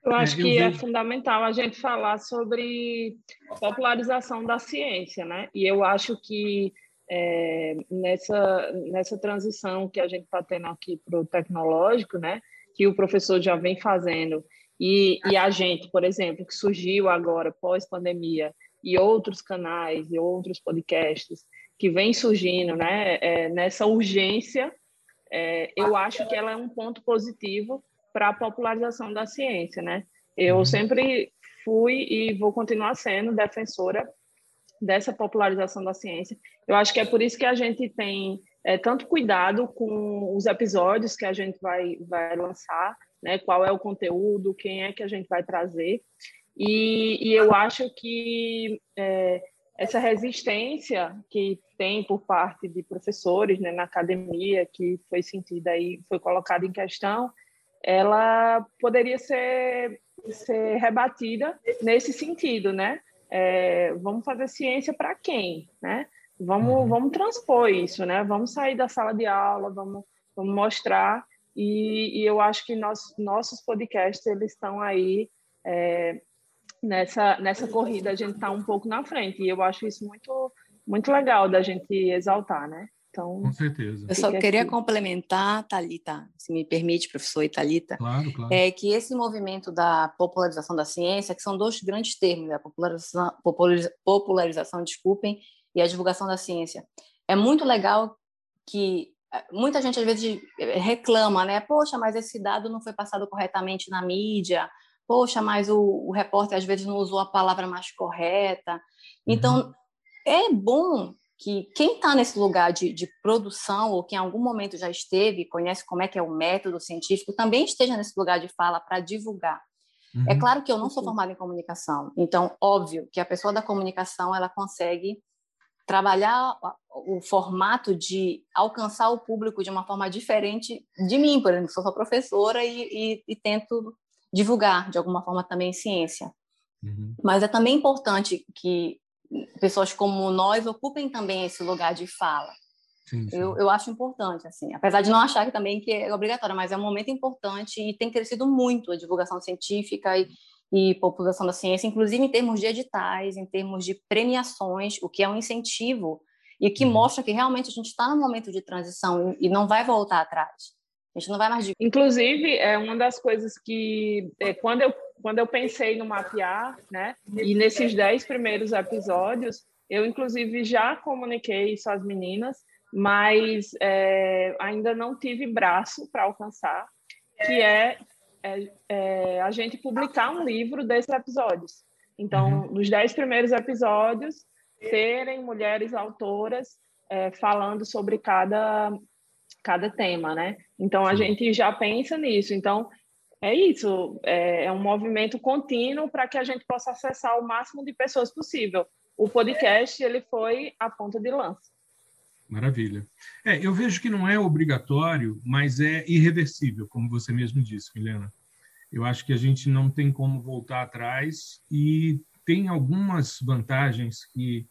Eu acho que é fundamental a gente falar sobre popularização da ciência, né? E eu acho que é, nessa, nessa transição que a gente está tendo aqui para o tecnológico, né? Que o professor já vem fazendo, e, e a gente, por exemplo, que surgiu agora pós-pandemia, e outros canais e outros podcasts que vem surgindo, né, é, nessa urgência, é, eu acho que ela é um ponto positivo para a popularização da ciência, né? Eu uhum. sempre fui e vou continuar sendo defensora dessa popularização da ciência. Eu acho que é por isso que a gente tem é, tanto cuidado com os episódios que a gente vai, vai lançar, né? Qual é o conteúdo, quem é que a gente vai trazer. E, e eu acho que é, essa resistência que tem por parte de professores né, na academia, que foi sentida e foi colocada em questão, ela poderia ser, ser rebatida nesse sentido, né? É, vamos fazer ciência para quem, né? Vamos, uhum. vamos transpor isso, né? Vamos sair da sala de aula, vamos, vamos mostrar. E, e eu acho que nós, nossos podcasts eles estão aí é, nessa nessa corrida. A gente está um pouco na frente e eu acho isso muito muito legal da gente exaltar, né? Então, com certeza. Eu só queria aqui. complementar, Talita, se me permite, professor e Talita, claro, claro. é que esse movimento da popularização da ciência, que são dois grandes termos, né? a popularização, popularização, desculpem, e a divulgação da ciência. É muito legal que eh, muita gente às vezes reclama, né? Poxa, mas esse dado não foi passado corretamente na mídia. Poxa, mas o, o repórter às vezes não usou a palavra mais correta. Então, uhum. é bom que quem está nesse lugar de, de, produção ou que em algum momento já esteve, conhece como é que é o método científico, também esteja nesse lugar de fala para divulgar. É uhum. É claro que eu não sou formada em comunicação, então óbvio que a pessoa da comunicação ela consegue trabalhar o formato de alcançar o público de uma forma diferente de mim, por exemplo, sou sua professora e, e, e, tento divulgar de alguma forma também ciência. Uhum. Mas é também importante que pessoas como nós ocupem também esse lugar de fala. Sim, sim. Eu, eu acho importante, assim, apesar de não achar que também que é obrigatório, mas é um momento importante e tem crescido muito a divulgação científica e, e população da ciência, inclusive em termos de editais, em termos de premiações, o que é um incentivo e que uhum. mostra que realmente a gente está num momento de transição e não vai voltar atrás. A gente não vai mais. De... Inclusive, é uma das coisas que, é, quando, eu, quando eu pensei no mapear, né, e nesses dez primeiros episódios, eu, inclusive, já comuniquei isso às meninas, mas é, ainda não tive braço para alcançar, que é, é, é, a gente publicar um livro desses episódios. Então, uhum. nos dez primeiros episódios, terem mulheres autoras é, falando sobre cada cada tema, né? Então a Sim. gente já pensa nisso. Então é isso, é, é um movimento contínuo para que a gente possa acessar o máximo de pessoas possível. O podcast ele foi a ponta de lança. Maravilha. É, eu vejo que não é obrigatório, mas é irreversível, como você mesmo disse, Milena. Eu acho que a gente não tem como voltar atrás e tem algumas vantagens que,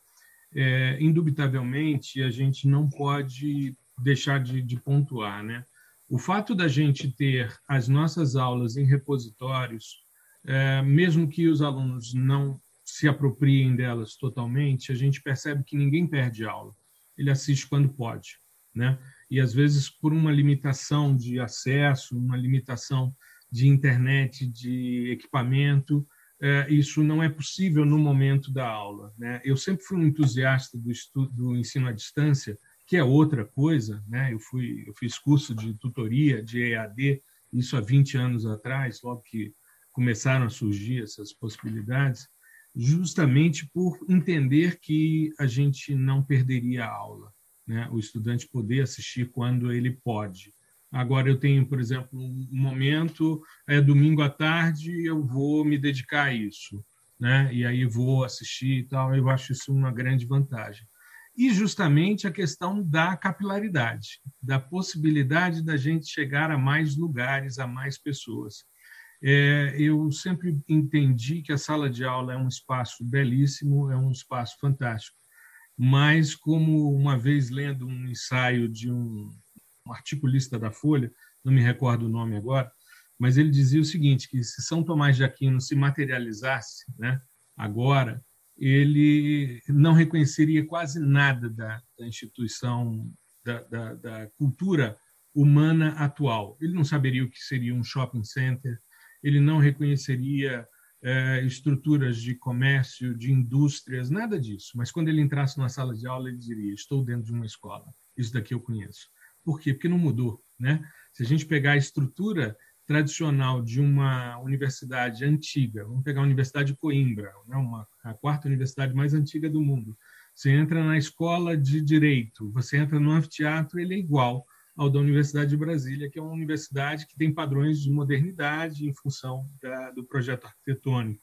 é, indubitavelmente, a gente não pode deixar de, de pontuar, né? O fato da gente ter as nossas aulas em repositórios, é, mesmo que os alunos não se apropriem delas totalmente, a gente percebe que ninguém perde aula. Ele assiste quando pode, né? E às vezes por uma limitação de acesso, uma limitação de internet, de equipamento, é, isso não é possível no momento da aula. Né? Eu sempre fui um entusiasta do, estudo, do ensino à distância, que é outra coisa, né? Eu fui eu fiz curso de tutoria de EAD isso há 20 anos atrás, logo que começaram a surgir essas possibilidades, justamente por entender que a gente não perderia a aula, né? O estudante poder assistir quando ele pode. Agora eu tenho, por exemplo, um momento é domingo à tarde, eu vou me dedicar a isso, né? E aí vou assistir e tal. Eu acho isso uma grande vantagem e justamente a questão da capilaridade, da possibilidade da gente chegar a mais lugares, a mais pessoas. É, eu sempre entendi que a sala de aula é um espaço belíssimo, é um espaço fantástico, mas como uma vez lendo um ensaio de um, um articulista da Folha, não me recordo o nome agora, mas ele dizia o seguinte, que se São Tomás de Aquino se materializasse né, agora, ele não reconheceria quase nada da, da instituição, da, da, da, cultura humana atual. Ele não saberia o que seria um shopping center, ele não reconheceria é, estruturas de comércio, de indústrias, nada disso. Mas quando ele entrasse numa sala de aula, ele diria: Estou dentro de uma escola. Isso daqui eu conheço. Por quê? Porque não mudou. Né? Se a gente pegar a estrutura tradicional de uma universidade antiga, vamos pegar a Universidade de Coimbra, né? uma, a quarta universidade mais antiga do mundo. Você entra na escola de direito, você entra no anfiteatro, ele é igual ao da Universidade de Brasília, que é uma universidade que tem padrões de modernidade em função da, do projeto arquitetônico.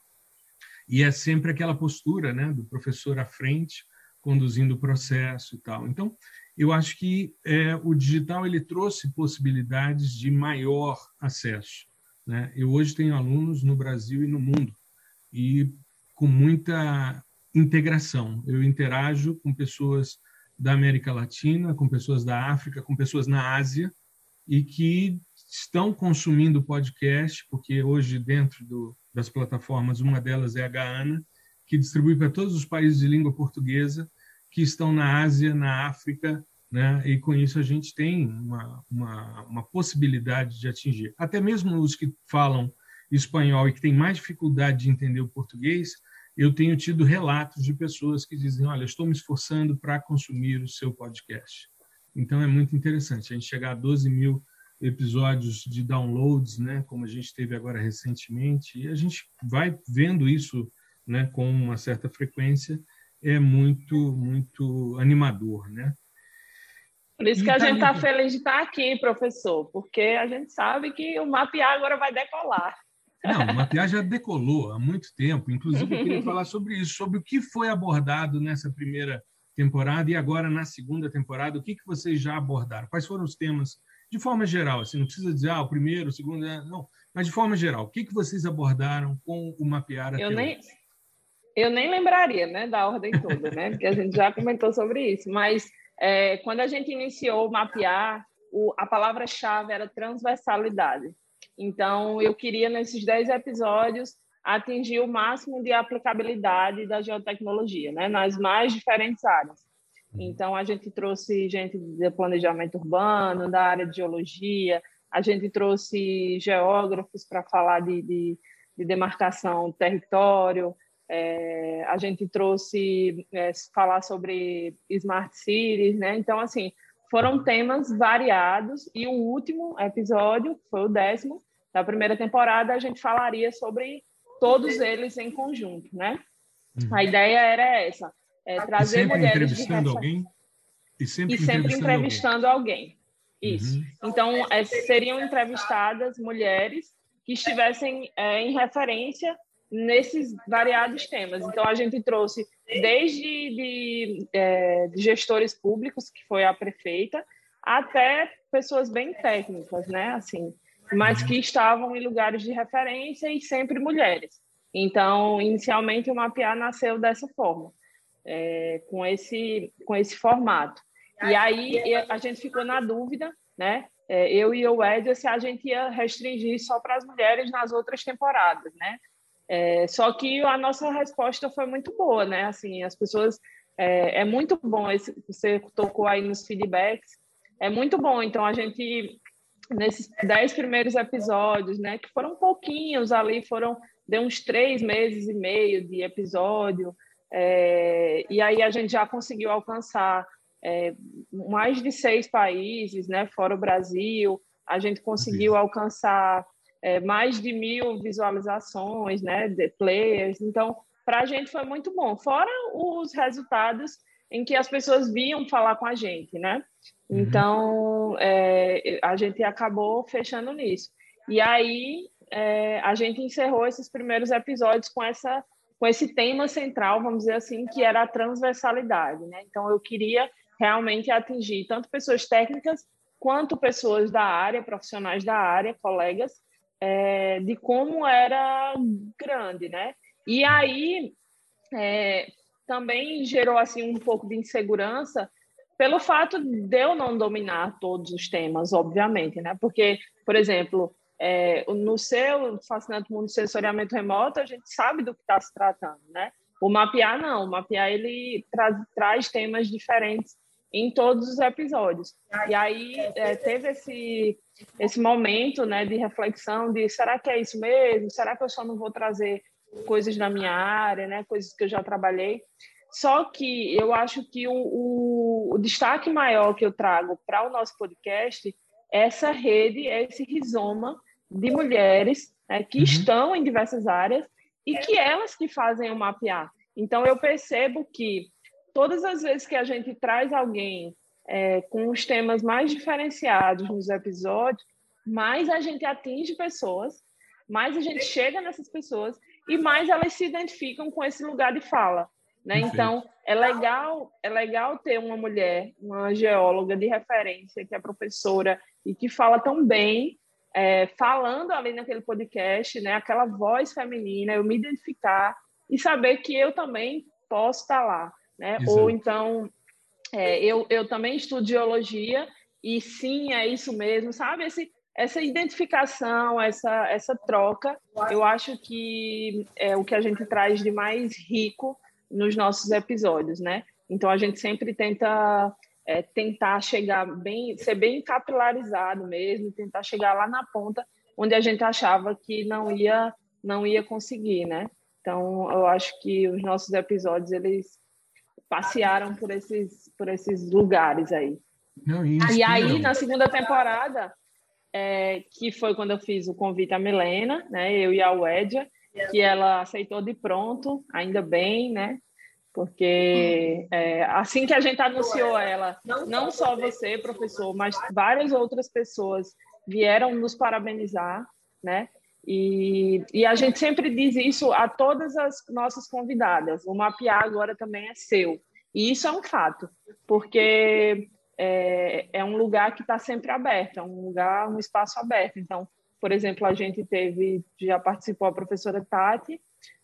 E é sempre aquela postura né, do professor à frente, conduzindo o processo e tal. Então, eu acho que é, o digital ele trouxe possibilidades de maior acesso. Né? Eu hoje tenho alunos no Brasil e no mundo, e com muita integração. Eu interajo com pessoas da América Latina, com pessoas da África, com pessoas na Ásia, e que estão consumindo podcast, porque hoje, dentro do, das plataformas, uma delas é a Gaana, que distribui para todos os países de língua portuguesa, que estão na Ásia, na África, né? e com isso a gente tem uma, uma, uma possibilidade de atingir. Até mesmo os que falam espanhol e que têm mais dificuldade de entender o português, eu tenho tido relatos de pessoas que dizem: Olha, estou me esforçando para consumir o seu podcast. Então é muito interessante. A gente chegar a 12 mil episódios de downloads, né, como a gente teve agora recentemente, e a gente vai vendo isso né, com uma certa frequência, é muito, muito animador. Né? Por isso que a gente está feliz de estar aqui, professor, porque a gente sabe que o Mapear agora vai decolar. Não, o Mapear já decolou há muito tempo. Inclusive, eu queria falar sobre isso, sobre o que foi abordado nessa primeira temporada e agora na segunda temporada. O que, que vocês já abordaram? Quais foram os temas, de forma geral? Assim, não precisa dizer ah, o primeiro, o segundo, né? não. Mas de forma geral, o que, que vocês abordaram com o Mapear até eu nem, hoje? Eu nem lembraria né, da ordem toda, né? porque a gente já comentou sobre isso. Mas é, quando a gente iniciou o Mapear, o, a palavra-chave era transversalidade. Então, eu queria, nesses 10 episódios, atingir o máximo de aplicabilidade da geotecnologia, né, nas mais diferentes áreas. Então, a gente trouxe gente de planejamento urbano, da área de geologia, a gente trouxe geógrafos para falar de, de, de, demarcação território, é, a gente trouxe é, falar sobre smart cities, né? Então, assim, foram temas variados e o último episódio, foi o décimo, da primeira temporada, a gente falaria sobre todos eles em conjunto, né? Uhum. A ideia era essa, é, trazer e mulheres entrevistando de alguém e sempre, e sempre entrevistando, entrevistando alguém. alguém. Isso. Uhum. Então, é, seriam entrevistadas mulheres que estivessem é, em referência nesses variados temas. Então, a gente trouxe desde de, é, de gestores públicos, que foi a prefeita, até pessoas bem técnicas, né? Assim, mas que estavam em lugares de referência e sempre mulheres. Então, inicialmente, o Mapear nasceu dessa forma, é, com, esse, com esse formato. E aí a gente ficou na dúvida, né? É, eu e o Ed, se a gente ia restringir só para as mulheres nas outras temporadas, né? É, só que a nossa resposta foi muito boa, né? Assim, as pessoas é, é muito bom. Esse, você tocou aí nos feedbacks, é muito bom. Então a gente nesses dez primeiros episódios, né, que foram pouquinhos ali, foram de uns três meses e meio de episódio, é, e aí a gente já conseguiu alcançar é, mais de seis países, né, fora o Brasil, a gente conseguiu alcançar é, mais de mil visualizações, né, de players, então para a gente foi muito bom, fora os resultados em que as pessoas vinham falar com a gente, né? Uhum. Então, é, a gente acabou fechando nisso. E aí, é, a gente encerrou esses primeiros episódios com, essa, com esse tema central, vamos dizer assim, que era a transversalidade. Né? Então, eu queria realmente atingir tanto pessoas técnicas quanto pessoas da área, profissionais da área, colegas, é, de como era grande, né? E aí, é, também gerou assim um pouco de insegurança pelo fato de eu não dominar todos os temas, obviamente, né? Porque, por exemplo, é, no seu fascinante mundo de sensoriamento remoto, a gente sabe do que está se tratando, né? O mapear não, o mapear ele tra traz temas diferentes em todos os episódios. E aí é, teve esse esse momento, né, de reflexão de será que é isso mesmo? Será que eu só não vou trazer coisas da minha área, né? Coisas que eu já trabalhei. Só que eu acho que o, o, o destaque maior que eu trago para o nosso podcast é essa rede, é esse rizoma de mulheres né, que uhum. estão em diversas áreas e que elas que fazem o mapear. Então, eu percebo que todas as vezes que a gente traz alguém é, com os temas mais diferenciados nos episódios, mais a gente atinge pessoas, mais a gente chega nessas pessoas e mais elas se identificam com esse lugar de fala. Né? Então, é legal, é legal ter uma mulher, uma geóloga de referência, que é professora e que fala tão bem, é, falando ali naquele podcast, né? aquela voz feminina, eu me identificar e saber que eu também posso estar lá. Né? Ou então, é, eu, eu também estudo geologia e sim, é isso mesmo, sabe? Esse, essa identificação, essa, essa troca, eu acho que é o que a gente traz de mais rico nos nossos episódios, né? Então a gente sempre tenta é, tentar chegar bem, ser bem capilarizado mesmo, tentar chegar lá na ponta onde a gente achava que não ia não ia conseguir, né? Então eu acho que os nossos episódios eles passearam por esses por esses lugares aí. Não, e aí na segunda temporada é, que foi quando eu fiz o convite à Milena, né? Eu e a Wedia, que ela aceitou de pronto, ainda bem, né? Porque é, assim que a gente anunciou ela, não só você, professor, mas várias outras pessoas vieram nos parabenizar, né? E, e a gente sempre diz isso a todas as nossas convidadas. O mapear agora também é seu. E isso é um fato, porque é, é um lugar que está sempre aberto, é um lugar, um espaço aberto. Então, por exemplo, a gente teve, já participou a professora Tati,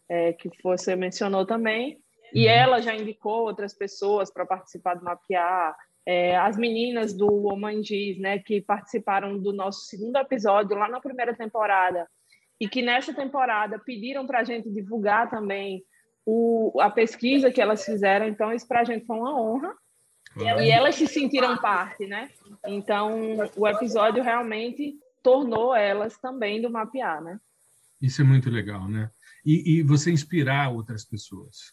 é, que você mencionou também, e uhum. ela já indicou outras pessoas para participar do Mapear, é, as meninas do Omangis, né, que participaram do nosso segundo episódio lá na primeira temporada, e que nessa temporada pediram para a gente divulgar também o, a pesquisa que elas fizeram, então isso para a gente foi uma honra, e elas se sentiram parte, né? Então, o episódio realmente tornou elas também do mapear, né? Isso é muito legal, né? E, e, você inspirar outras pessoas.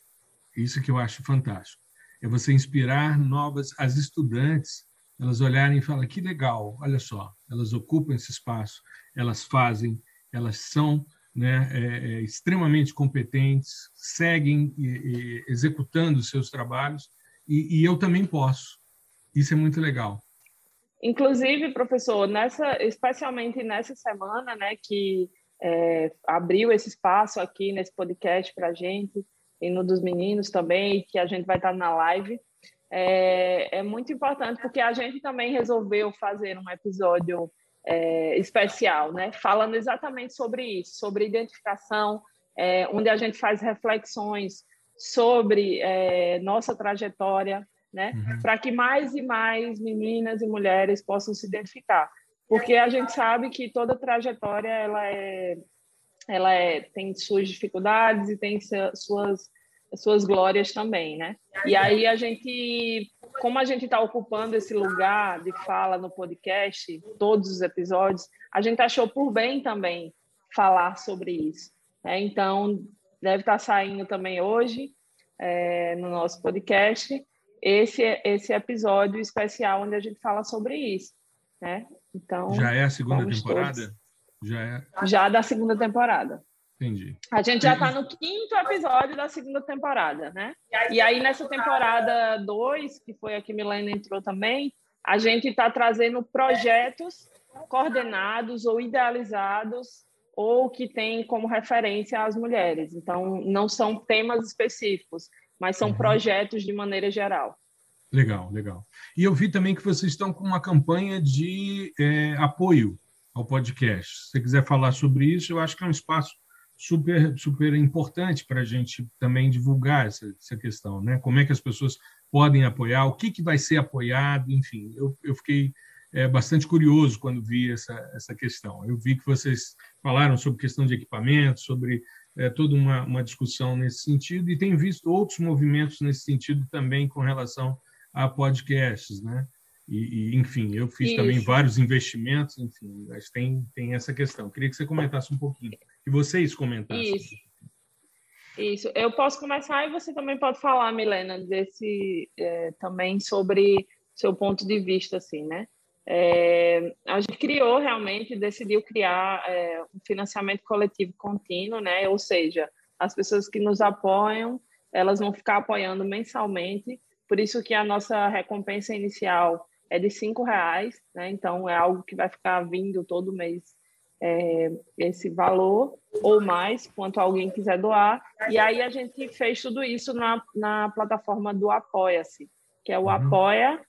Isso que eu acho fantástico. É você inspirar novas, as estudantes, elas olharem e falar que legal, olha só, elas ocupam esse espaço, elas fazem, elas são né, é, é, extremamente competentes, seguem e, e, executando seus trabalhos e, e eu também posso. Isso é muito legal. Inclusive, professor, nessa, especialmente nessa semana, né, que é, abriu esse espaço aqui nesse podcast para a gente e no dos meninos também, que a gente vai estar na live, é, é muito importante porque a gente também resolveu fazer um episódio é, especial, né, falando exatamente sobre isso, sobre identificação, é, onde a gente faz reflexões sobre é, nossa trajetória, né? Uhum. Para que mais e mais meninas e mulheres possam se identificar, porque a gente sabe que toda trajetória ela é, ela é tem suas dificuldades e tem suas suas glórias também, né? E aí a gente, como a gente está ocupando esse lugar de fala no podcast, todos os episódios, a gente achou por bem também falar sobre isso. Né? Então deve estar tá saindo também hoje é, no nosso podcast esse esse episódio especial onde a gente fala sobre isso, né? Então já é a segunda temporada. Todos. Já é. Já da segunda temporada. Entendi. A gente já está no quinto episódio da segunda temporada, né? E aí, nessa temporada 2, que foi a que Milena entrou também, a gente está trazendo projetos coordenados ou idealizados ou que tem como referência as mulheres. Então, não são temas específicos, mas são uhum. projetos de maneira geral. Legal, legal. E eu vi também que vocês estão com uma campanha de é, apoio ao podcast. Se você quiser falar sobre isso, eu acho que é um espaço super, super importante para a gente também divulgar essa, essa questão, né? Como é que as pessoas podem apoiar, o que, que vai ser apoiado, enfim. Eu, eu fiquei é, bastante curioso quando vi essa, essa questão. Eu vi que vocês falaram sobre questão de equipamento, sobre é, toda uma, uma discussão nesse sentido, e tenho visto outros movimentos nesse sentido também com relação a podcasts, né? E, e enfim, eu fiz Isso. também vários investimentos, enfim, mas tem, tem essa questão. Queria que você comentasse um pouquinho, que vocês comentassem. Isso. Isso, eu posso começar e você também pode falar, Milena, desse é, também sobre seu ponto de vista, assim, né? É, a gente criou realmente, decidiu criar é, um financiamento coletivo contínuo, né? Ou seja, as pessoas que nos apoiam, elas vão ficar apoiando mensalmente. Por isso que a nossa recompensa inicial é de cinco reais, né? Então é algo que vai ficar vindo todo mês é, esse valor ou mais, quanto alguém quiser doar. E aí a gente fez tudo isso na, na plataforma do Apoia-se, que é o uhum. apoia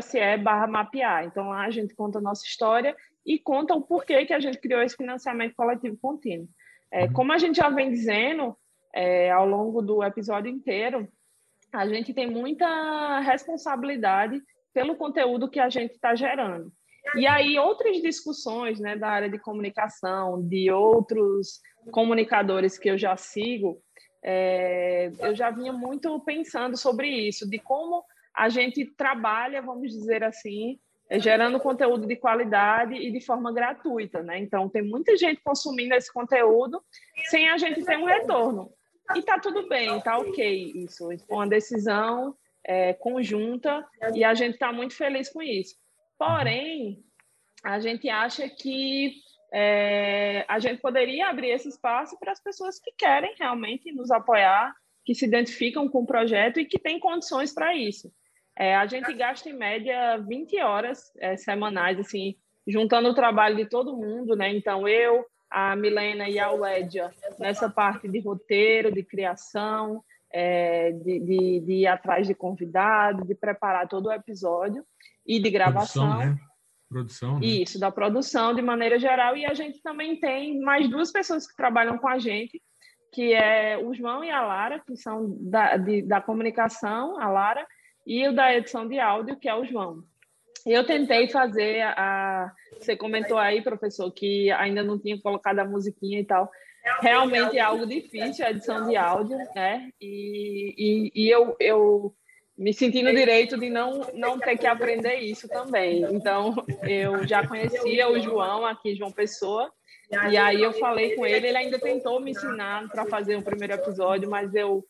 .se barra mapear. Então, lá a gente conta a nossa história e conta o porquê que a gente criou esse financiamento coletivo contínuo. É, uhum. como a gente já vem dizendo é, ao longo do episódio inteiro, a gente tem muita responsabilidade pelo conteúdo que a gente está gerando. E aí, outras discussões né, da área de comunicação, de outros comunicadores que eu já sigo, é, eu já vinha muito pensando sobre isso, de como a gente trabalha, vamos dizer assim, é, gerando conteúdo de qualidade e de forma gratuita, né? Então, tem muita gente consumindo esse conteúdo sem a gente ter um retorno. E tá tudo bem, tá ok isso. Uma decisão é, conjunta e a gente está muito feliz com isso. Porém, a gente acha que é, a gente poderia abrir esse espaço para as pessoas que querem realmente nos apoiar, que se identificam com o projeto e que têm condições para isso. É, a gente gasta em média 20 horas é, semanais, assim, juntando o trabalho de todo mundo, né? Então, eu, a Milena e a Wedia, nessa parte de roteiro, de criação, é, de, de, de, ir atrás de convidado, de preparar todo o episódio e de gravação. Produção, né? Produção. Né? Isso, da produção de maneira geral. E a gente também tem mais duas pessoas que trabalham com a gente, que é o João e a Lara, que são da, de, da comunicação, a Lara, e o da edição de áudio, que é o João. Eu tentei fazer a. Você comentou aí, professor, que ainda não tinha colocado a musiquinha e tal. Realmente é algo difícil a edição de áudio, né? E, e, e eu, eu me senti no direito de não, não ter que aprender isso também. Então, eu já conhecia o João aqui, João Pessoa, e aí eu falei com ele, ele ainda tentou me ensinar para fazer o primeiro episódio, mas eu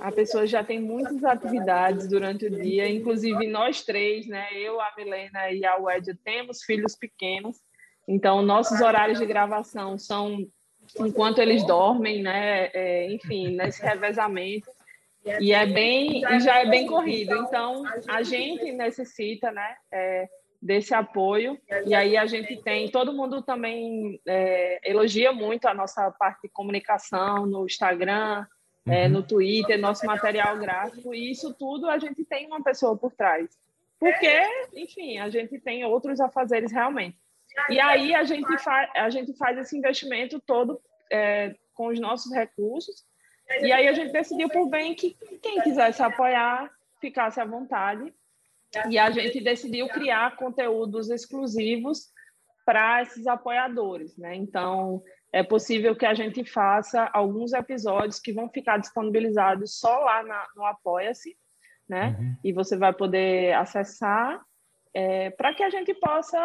a pessoa já tem muitas atividades durante o dia, inclusive nós três, né? Eu, a Milena e a Wedia, temos filhos pequenos, então nossos horários de gravação são enquanto eles dormem, né? É, enfim, nesse revezamento. E é bem, e já é bem corrido. Então, a gente necessita, né? É, desse apoio. E aí a gente tem, todo mundo também é, elogia muito a nossa parte de comunicação no Instagram, é, no Twitter, nosso material gráfico, e isso tudo a gente tem uma pessoa por trás. Porque, enfim, a gente tem outros afazeres realmente. E aí a gente, fa a gente faz esse investimento todo é, com os nossos recursos, e aí a gente decidiu por bem que quem quisesse apoiar ficasse à vontade, e a gente decidiu criar conteúdos exclusivos para esses apoiadores, né? Então, é possível que a gente faça alguns episódios que vão ficar disponibilizados só lá na, no Apoia-se, né? Uhum. E você vai poder acessar é, para que a gente possa,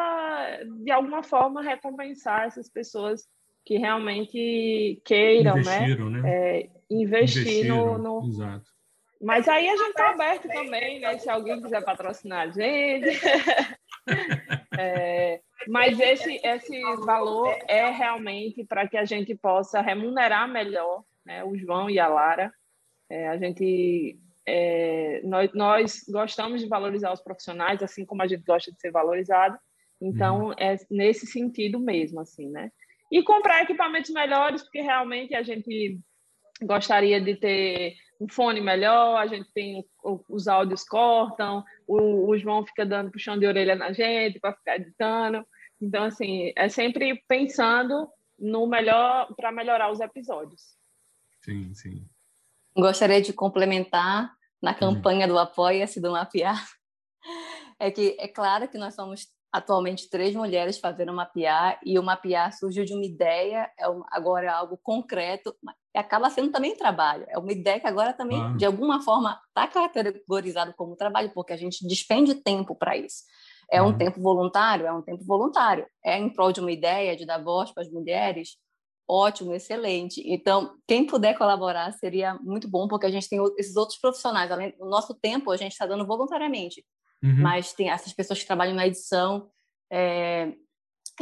de alguma forma, recompensar essas pessoas que realmente queiram, né? Investiram, né? É, investir no, no... Exato. Mas aí a gente está aberto também, né? Se alguém quiser patrocinar a gente. é, mas esse, esse valor é realmente para que a gente possa remunerar melhor né, o João e a Lara. É, a gente, é, nós, nós gostamos de valorizar os profissionais, assim como a gente gosta de ser valorizado. Então, uhum. é nesse sentido mesmo, assim, né? E comprar equipamentos melhores, porque realmente a gente gostaria de ter um fone melhor, a gente tem os áudios cortam, o, o João fica dando puxão de orelha na gente para ficar editando. Então, assim, é sempre pensando no melhor para melhorar os episódios. Sim, sim. Gostaria de complementar na campanha do Apoia-se do Mapear. É que é claro que nós somos atualmente três mulheres fazendo Mapear e o Mapear surgiu de uma ideia, é agora é algo concreto, acaba sendo também trabalho. É uma ideia que agora também, ah. de alguma forma, está categorizado como trabalho, porque a gente despende tempo para isso. É um tempo voluntário? É um tempo voluntário. É em prol de uma ideia, de dar voz para as mulheres? ótimo, excelente. Então, quem puder colaborar seria muito bom, porque a gente tem esses outros profissionais. Além do nosso tempo, a gente está dando voluntariamente, uhum. mas tem essas pessoas que trabalham na edição. É,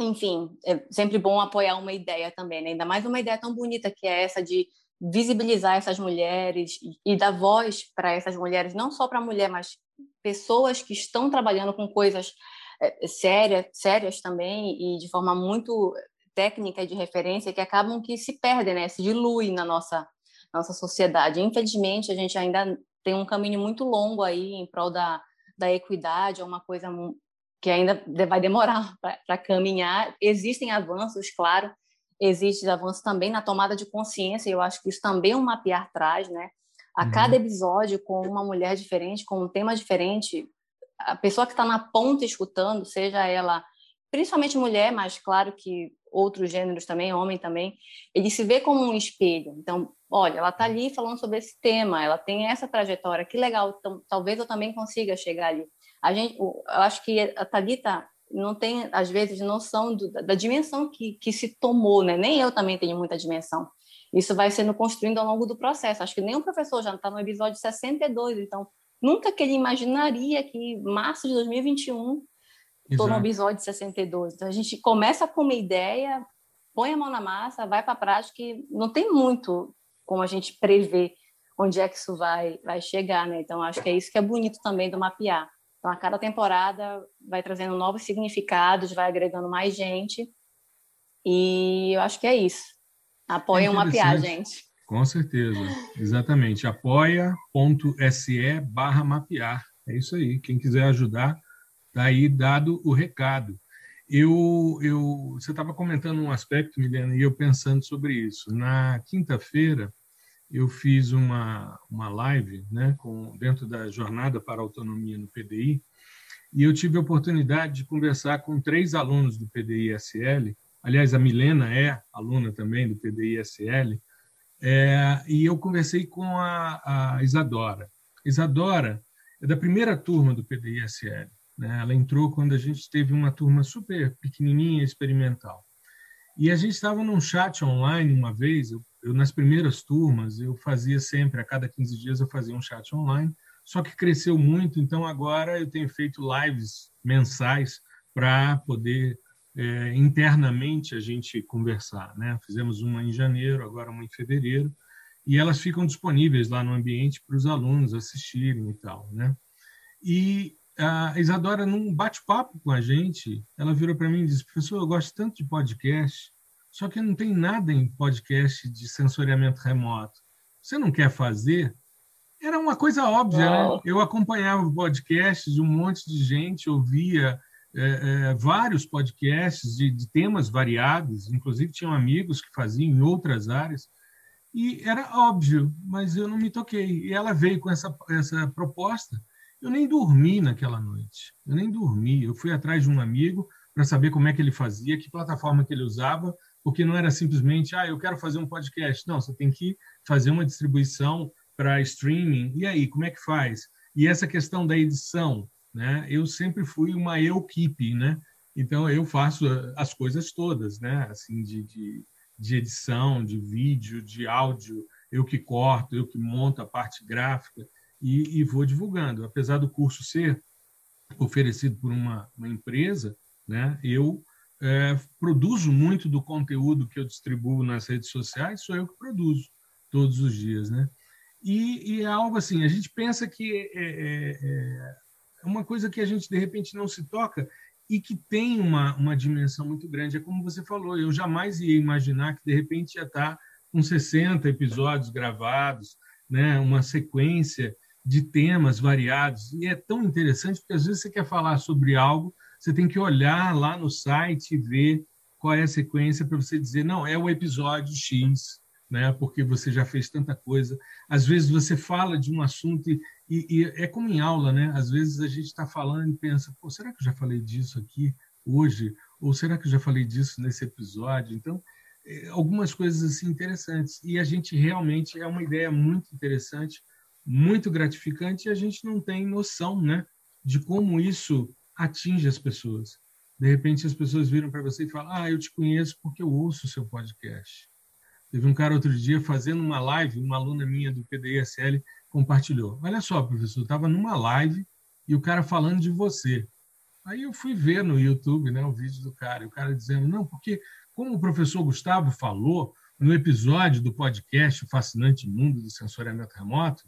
enfim, é sempre bom apoiar uma ideia também, né? ainda mais uma ideia tão bonita que é essa de visibilizar essas mulheres e dar voz para essas mulheres, não só para a mulher, mas pessoas que estão trabalhando com coisas é, sérias, sérias também e de forma muito técnica e de referência que acabam que se perdem, né? se diluem na nossa, nossa sociedade. Infelizmente, a gente ainda tem um caminho muito longo aí em prol da, da equidade, é uma coisa que ainda vai demorar para caminhar. Existem avanços, claro, existe avanço também na tomada de consciência, e eu acho que isso também é um mapear traz, né? A uhum. cada episódio, com uma mulher diferente, com um tema diferente, a pessoa que está na ponta escutando, seja ela principalmente mulher, mas claro que outros gêneros também, homem também, ele se vê como um espelho. Então, olha, ela está ali falando sobre esse tema, ela tem essa trajetória, que legal, então, talvez eu também consiga chegar ali. A gente, eu acho que a Thalita não tem, às vezes, noção do, da, da dimensão que, que se tomou, né? Nem eu também tenho muita dimensão. Isso vai sendo construído ao longo do processo. Acho que nem o professor já está no episódio 62, então nunca que ele imaginaria que março de 2021 estou no episódio 62. Então a gente começa com uma ideia, põe a mão na massa, vai para a prática e não tem muito como a gente prever onde é que isso vai, vai chegar, né? Então acho que é isso que é bonito também do mapear. Então a cada temporada vai trazendo novos significados, vai agregando mais gente e eu acho que é isso. Apoiem é o mapear, gente. Com certeza, exatamente. apoia.se barra mapear. É isso aí. Quem quiser ajudar, Daí, dado o recado. Eu, eu, você estava comentando um aspecto, Milena, e eu pensando sobre isso. Na quinta-feira, eu fiz uma, uma live né, com, dentro da Jornada para a Autonomia no PDI, e eu tive a oportunidade de conversar com três alunos do PDI-SL. Aliás, a Milena é aluna também do PDI-SL, é, e eu conversei com a, a Isadora. Isadora é da primeira turma do PDI-SL. Né? Ela entrou quando a gente teve uma turma super pequenininha, experimental. E a gente estava num chat online uma vez, eu, eu, nas primeiras turmas, eu fazia sempre, a cada 15 dias eu fazia um chat online, só que cresceu muito, então agora eu tenho feito lives mensais para poder é, internamente a gente conversar. Né? Fizemos uma em janeiro, agora uma em fevereiro, e elas ficam disponíveis lá no ambiente para os alunos assistirem e tal. Né? E a Isadora, num bate-papo com a gente, ela virou para mim e disse: professor, eu gosto tanto de podcast, só que não tem nada em podcast de sensoriamento remoto. Você não quer fazer? Era uma coisa óbvia, né? Eu acompanhava podcasts de um monte de gente, ouvia é, é, vários podcasts de, de temas variados, inclusive tinham amigos que faziam em outras áreas, e era óbvio, mas eu não me toquei. E ela veio com essa, essa proposta eu nem dormi naquela noite. Eu nem dormi. Eu fui atrás de um amigo para saber como é que ele fazia, que plataforma que ele usava, porque não era simplesmente, ah, eu quero fazer um podcast. Não, você tem que fazer uma distribuição para streaming. E aí, como é que faz? E essa questão da edição, né? Eu sempre fui uma equipe, né? Então eu faço as coisas todas, né? Assim de, de, de edição, de vídeo, de áudio, eu que corto, eu que monto a parte gráfica e, e vou divulgando. Apesar do curso ser oferecido por uma, uma empresa, né, eu é, produzo muito do conteúdo que eu distribuo nas redes sociais, sou eu que produzo todos os dias. Né? E, e é algo assim, a gente pensa que é, é, é, é uma coisa que a gente, de repente, não se toca e que tem uma, uma dimensão muito grande. É como você falou, eu jamais ia imaginar que, de repente, ia estar com 60 episódios gravados, né, uma sequência de temas variados. E é tão interessante porque às vezes você quer falar sobre algo, você tem que olhar lá no site e ver qual é a sequência para você dizer, não, é o episódio X, né? porque você já fez tanta coisa. Às vezes você fala de um assunto e, e, e é como em aula, né? Às vezes a gente está falando e pensa, Pô, será que eu já falei disso aqui hoje? Ou será que eu já falei disso nesse episódio? Então, é, algumas coisas assim interessantes. E a gente realmente é uma ideia muito interessante muito gratificante e a gente não tem noção né, de como isso atinge as pessoas. De repente, as pessoas viram para você e falam: Ah, eu te conheço porque eu ouço o seu podcast. Teve um cara outro dia fazendo uma live, uma aluna minha do PDISL compartilhou. Olha só, professor, estava numa live e o cara falando de você. Aí eu fui ver no YouTube né, o vídeo do cara, e o cara dizendo, não, porque como o professor Gustavo falou no episódio do podcast O Fascinante Mundo do Sensoriamento Remoto,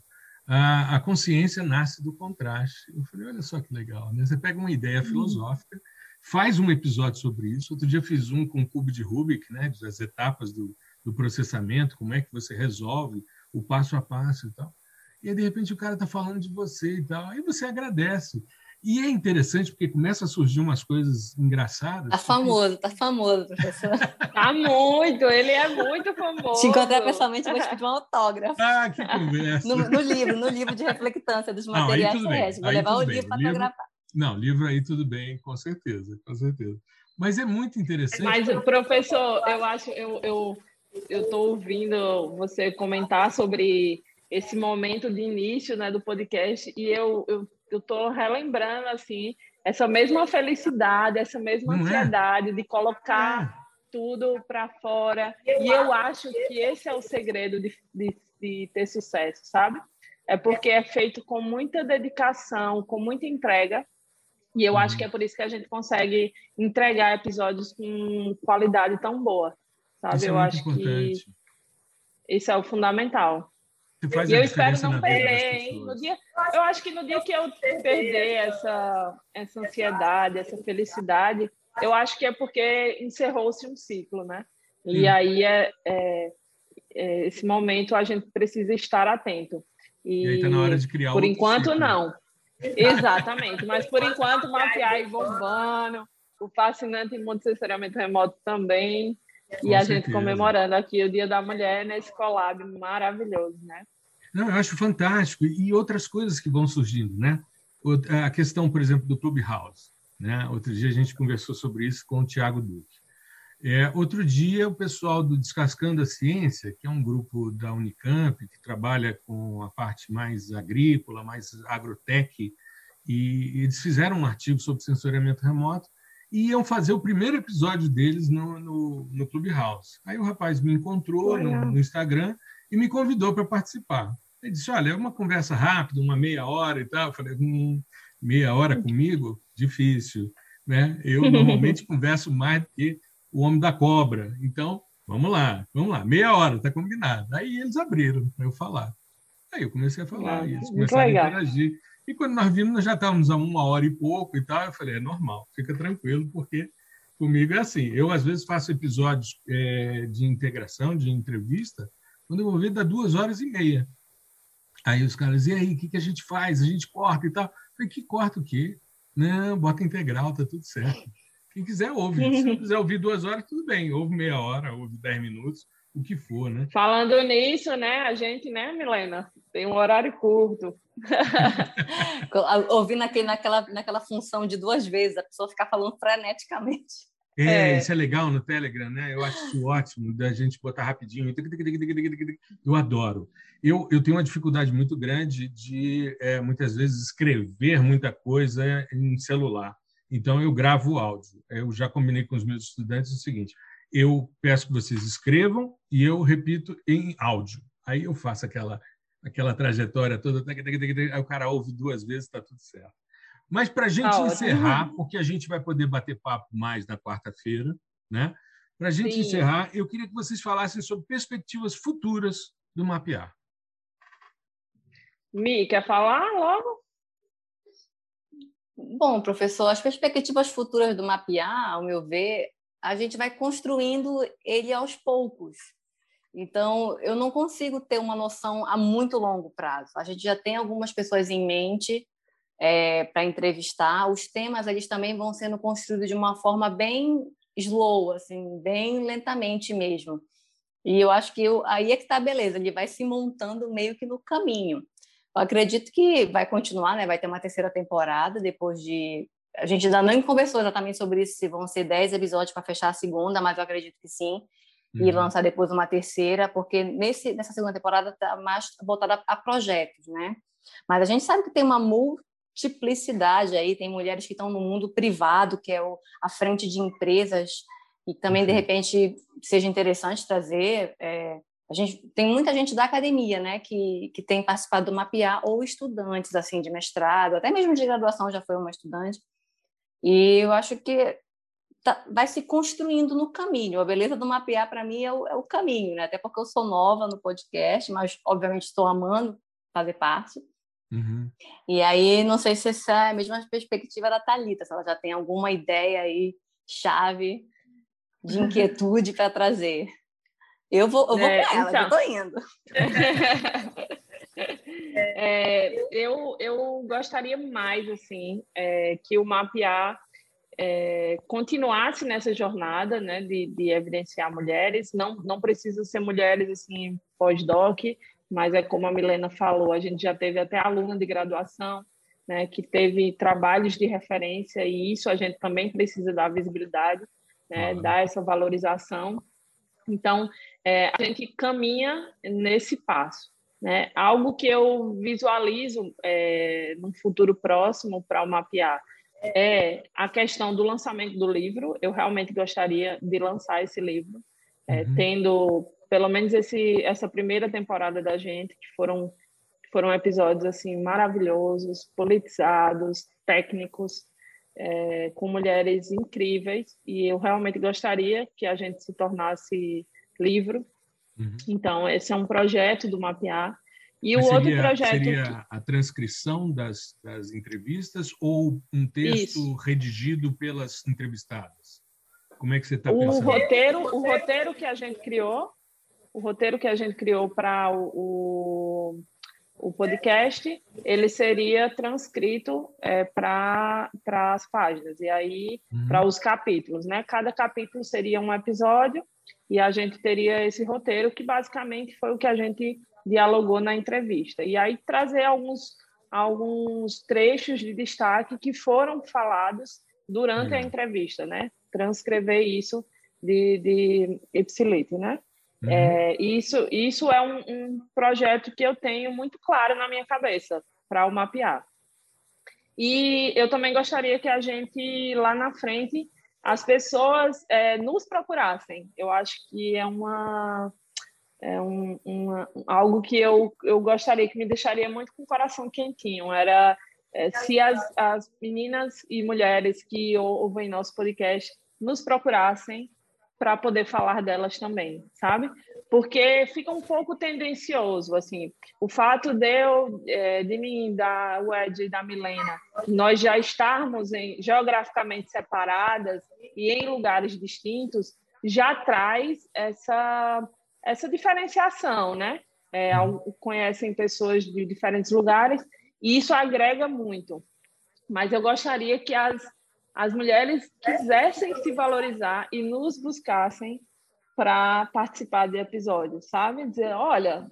a, a consciência nasce do contraste. Eu falei, olha só que legal, né? Você pega uma ideia filosófica, faz um episódio sobre isso. Outro dia fiz um com o cubo de Rubik, né? Das etapas do, do processamento, como é que você resolve o passo a passo e tal. E aí, de repente, o cara está falando de você e tal. Aí você agradece. E é interessante porque começa a surgir umas coisas engraçadas. Tá famoso, tá famoso, professor. tá muito, ele é muito famoso. Te encontrar pessoalmente, eu vou te pedir um autógrafo. Ah, que conversa. No, no livro, no livro de reflectância dos materiais terrestres. Vou levar o livro para fotografar. Não, livro aí tudo bem, com certeza, com certeza. Mas é muito interessante. Mas, professor, eu acho, eu, eu eu estou ouvindo você comentar sobre esse momento de início né, do podcast e eu estou relembrando assim essa mesma felicidade, essa mesma Não é? ansiedade é? de colocar é. tudo para fora. E eu acho que esse é o segredo de, de, de ter sucesso, sabe? É porque é feito com muita dedicação, com muita entrega. E eu acho que é por isso que a gente consegue entregar episódios com qualidade tão boa sabe? É eu acho importante. que isso é o fundamental. E eu espero não perder, hein? No dia, eu acho que no dia que eu perder essa, essa ansiedade, essa felicidade, eu acho que é porque encerrou-se um ciclo, né? E Sim. aí é, é, é, esse momento a gente precisa estar atento. E, e aí tá na hora de criar Por enquanto, ciclo. não. Exatamente. Mas por enquanto, mapear e bombando, o fascinante mundo de sensoriamento remoto também. Com e a certeza. gente comemorando aqui o Dia da Mulher nesse collab maravilhoso, né? Não, eu acho fantástico. E outras coisas que vão surgindo, né? A questão, por exemplo, do Clubhouse. Né? Outro dia a gente conversou sobre isso com o Tiago Duque. É, outro dia, o pessoal do Descascando a Ciência, que é um grupo da Unicamp, que trabalha com a parte mais agrícola, mais agrotech, e eles fizeram um artigo sobre sensoriamento remoto, iam fazer o primeiro episódio deles no, no, no Clubhouse. Aí o rapaz me encontrou no, no, Instagram e me convidou para participar. Ele disse: Olha, é uma conversa rápida, uma meia hora e tal. Eu falei: hum, meia hora comigo? Difícil. Né? Eu normalmente converso mais do que o homem da cobra. Então, vamos lá, vamos lá, meia hora, está combinado. Aí eles abriram para eu falar. Aí eu comecei a falar, ah, e eles começaram a interagir. E quando nós vimos, nós já estávamos a uma hora e pouco e tal. Eu falei, é normal, fica tranquilo, porque comigo é assim. Eu, às vezes, faço episódios é, de integração, de entrevista, quando eu vou ver, dá duas horas e meia. Aí os caras, e aí, o que, que a gente faz? A gente corta e tal. Eu falei, que corta o quê? Não, bota integral, tá tudo certo. Quem quiser, ouve. Se não quiser ouvir duas horas, tudo bem. Ouve meia hora, ouve dez minutos, o que for, né? Falando nisso, né, a gente, né, Milena, tem um horário curto. Ouvindo aqui naquela, naquela função de duas vezes, a pessoa ficar falando freneticamente. É, é, isso é legal no Telegram, né? Eu acho isso ótimo da gente botar rapidinho. Eu adoro. Eu, eu tenho uma dificuldade muito grande de, é, muitas vezes, escrever muita coisa em celular. Então, eu gravo o áudio. Eu já combinei com os meus estudantes o seguinte: eu peço que vocês escrevam e eu repito em áudio. Aí eu faço aquela aquela trajetória toda, aí o cara ouve duas vezes, está tudo certo. Mas para a gente tá encerrar, porque a gente vai poder bater papo mais na quarta-feira, né? Para a gente Sim. encerrar, eu queria que vocês falassem sobre perspectivas futuras do mapear. Mi, quer falar logo? Bom, professor, as perspectivas futuras do mapear, ao meu ver, a gente vai construindo ele aos poucos. Então, eu não consigo ter uma noção a muito longo prazo. A gente já tem algumas pessoas em mente é, para entrevistar. Os temas eles também vão sendo construídos de uma forma bem slow, assim, bem lentamente mesmo. E eu acho que eu, aí é que está a beleza, ele vai se montando meio que no caminho. Eu acredito que vai continuar, né? vai ter uma terceira temporada depois de. A gente ainda não conversou exatamente sobre isso, se vão ser 10 episódios para fechar a segunda, mas eu acredito que sim uhum. e lançar depois uma terceira, porque nesse, nessa segunda temporada está mais voltada a projetos, né? Mas a gente sabe que tem uma multiplicidade aí, tem mulheres que estão no mundo privado, que é o, a frente de empresas, e também, de repente, seja interessante trazer. É, a gente tem muita gente da academia, né, que, que tem participado do mapear ou estudantes assim de mestrado, até mesmo de graduação já foi uma estudante. E eu acho que tá, vai se construindo no caminho. A beleza do mapear para mim é o, é o, caminho, né? Até porque eu sou nova no podcast, mas obviamente estou amando fazer parte. Uhum. E aí não sei se essa é a mesma perspectiva da Talita, se ela já tem alguma ideia aí chave de inquietude para trazer. Eu vou, eu vou é, com ela, então... eu tô indo. é, eu, eu gostaria mais, assim, é, que o mapear é, continuasse nessa jornada, né, de, de evidenciar mulheres. Não, não precisam ser mulheres, assim, pós-doc, mas é como a Milena falou, a gente já teve até aluna de graduação, né, que teve trabalhos de referência, e isso a gente também precisa dar visibilidade, né, uhum. dar essa valorização. Então, é, a gente caminha nesse passo. Né? Algo que eu visualizo é, no futuro próximo para o mapear é a questão do lançamento do livro. Eu realmente gostaria de lançar esse livro, é, uhum. tendo pelo menos esse, essa primeira temporada da gente, que foram, foram episódios assim maravilhosos, politizados, técnicos, é, com mulheres incríveis. E eu realmente gostaria que a gente se tornasse livro. Uhum. Então, esse é um projeto do Mapear. E Mas o seria, outro projeto. Seria a transcrição das, das entrevistas ou um texto Isso. redigido pelas entrevistadas? Como é que você está pensando? O roteiro, o roteiro que a gente criou, o roteiro que a gente criou para o, o, podcast, ele seria transcrito é, para as páginas, e aí uhum. para os capítulos, né? Cada capítulo seria um episódio e a gente teria esse roteiro que basicamente foi o que a gente dialogou na entrevista. E aí trazer alguns, alguns trechos de destaque que foram falados durante a entrevista, né? Transcrever isso de, de ipsilite, né? Uhum. É, isso, isso é um, um, projeto que eu tenho muito claro na minha cabeça para o mapear. E eu também gostaria que a gente, lá na frente, as pessoas é, nos procurassem. Eu acho que é uma é um, uma, algo que eu, eu gostaria que me deixaria muito com o coração quentinho. Era é, se as, as meninas e mulheres que ouvem nosso podcast nos procurassem para poder falar delas também, sabe? Porque fica um pouco tendencioso, assim, o fato de eu, é, de mim, da Wed e da Milena, nós já estarmos em, geograficamente separadas e em lugares distintos, já traz essa, essa diferenciação, né? É, conhecem pessoas de diferentes lugares e isso agrega muito. Mas eu gostaria que as as mulheres quisessem se valorizar e nos buscassem para participar de episódios, sabe? Dizer, olha,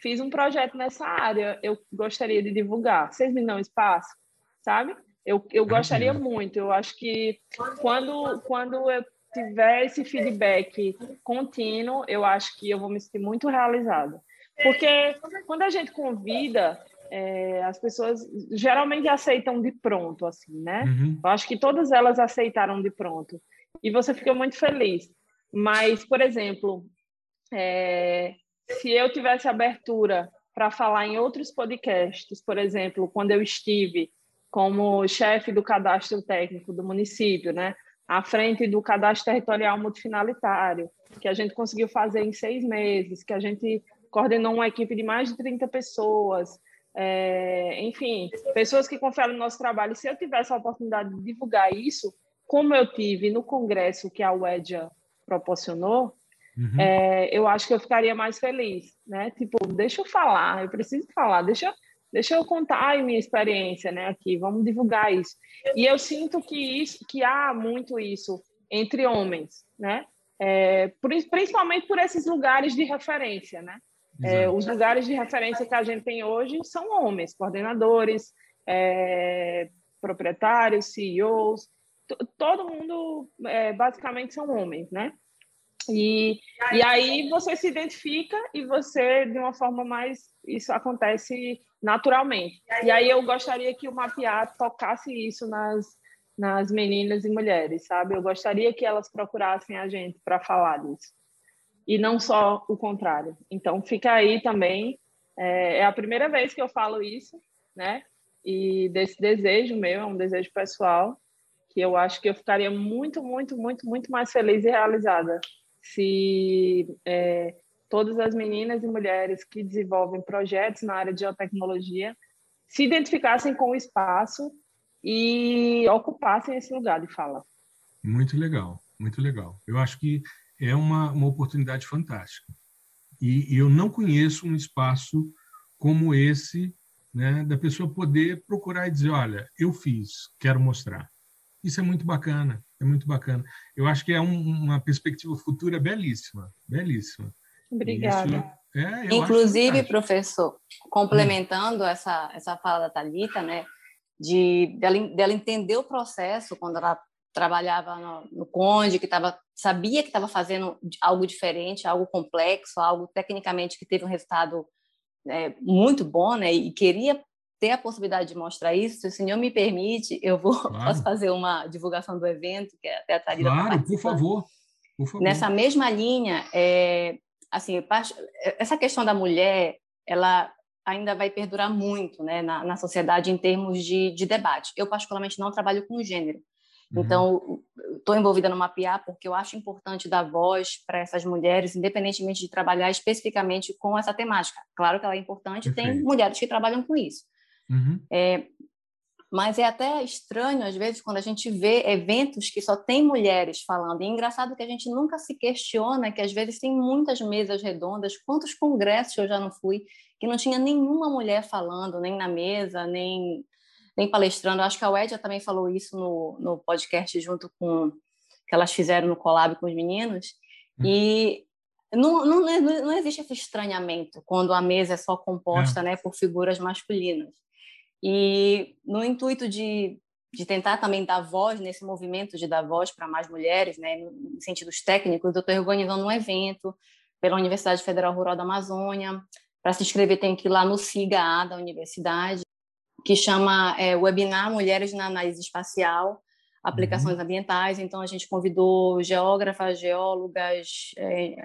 fiz um projeto nessa área, eu gostaria de divulgar. Vocês me dão espaço, sabe? Eu, eu gostaria muito. Eu acho que quando, quando eu tiver esse feedback contínuo, eu acho que eu vou me sentir muito realizada. Porque quando a gente convida, é, as pessoas geralmente aceitam de pronto, assim, né? Uhum. Eu acho que todas elas aceitaram de pronto. E você fica muito feliz. Mas, por exemplo, é, se eu tivesse abertura para falar em outros podcasts, por exemplo, quando eu estive como chefe do cadastro técnico do município, né? À frente do cadastro territorial multifinalitário, que a gente conseguiu fazer em seis meses, que a gente coordenou uma equipe de mais de 30 pessoas, é, enfim, pessoas que confiaram no nosso trabalho. Se eu tivesse a oportunidade de divulgar isso, como eu tive no congresso que a UEDIA proporcionou, uhum. é, eu acho que eu ficaria mais feliz, né? Tipo, deixa eu falar, eu preciso falar, deixa, deixa eu contar a minha experiência, né? Aqui, vamos divulgar isso. E eu sinto que isso, que há muito isso entre homens, né? É, principalmente por esses lugares de referência, né? É, os lugares de referência que a gente tem hoje são homens, coordenadores, é, proprietários, CEOs, todo mundo é, basicamente são homens, né? E, e aí você se identifica e você, de uma forma mais. Isso acontece naturalmente. E aí eu gostaria que o Mapear tocasse isso nas, nas meninas e mulheres, sabe? Eu gostaria que elas procurassem a gente para falar disso. E não só o contrário. Então, fica aí também. É, é a primeira vez que eu falo isso, né? E desse desejo meu, é um desejo pessoal, que eu acho que eu ficaria muito, muito, muito, muito mais feliz e realizada se é, todas as meninas e mulheres que desenvolvem projetos na área de geotecnologia se identificassem com o espaço e ocupassem esse lugar de fala. Muito legal, muito legal. Eu acho que é uma, uma oportunidade fantástica. E, e eu não conheço um espaço como esse, né, da pessoa poder procurar e dizer, olha, eu fiz, quero mostrar. Isso é muito bacana, é muito bacana. Eu acho que é um, uma perspectiva futura belíssima, belíssima. Obrigada. Isso, é, Inclusive, professor, complementando hum. essa, essa fala da Talita, né, de dela, dela entender o processo quando ela trabalhava no, no Conde, que tava, sabia que estava fazendo algo diferente, algo complexo, algo tecnicamente que teve um resultado é, muito bom, né? E queria ter a possibilidade de mostrar isso. Se o senhor me permite, eu vou claro. posso fazer uma divulgação do evento que até a Thalita Claro, por favor. por favor. Nessa mesma linha, é, assim, essa questão da mulher, ela ainda vai perdurar muito né, na, na sociedade em termos de, de debate. Eu, particularmente, não trabalho com gênero. Uhum. Então, estou envolvida no mapear porque eu acho importante dar voz para essas mulheres, independentemente de trabalhar especificamente com essa temática. Claro que ela é importante, Perfeito. tem mulheres que trabalham com isso. Uhum. É, mas é até estranho, às vezes, quando a gente vê eventos que só tem mulheres falando. E é engraçado que a gente nunca se questiona que, às vezes, tem muitas mesas redondas. Quantos congressos eu já não fui que não tinha nenhuma mulher falando, nem na mesa, nem, nem palestrando. Acho que a Wedja também falou isso no, no podcast junto com que elas fizeram no collab com os meninos. Hum. E não, não, não existe esse estranhamento quando a mesa é só composta é. Né, por figuras masculinas. E no intuito de, de tentar também dar voz nesse movimento de dar voz para mais mulheres, né, em sentidos técnicos, eu estou organizando um evento pela Universidade Federal Rural da Amazônia. Para se inscrever tem que ir lá no SIGA da universidade, que chama é, Webinar Mulheres na Análise Espacial, Aplicações uhum. Ambientais. Então, a gente convidou geógrafas, geólogas, é,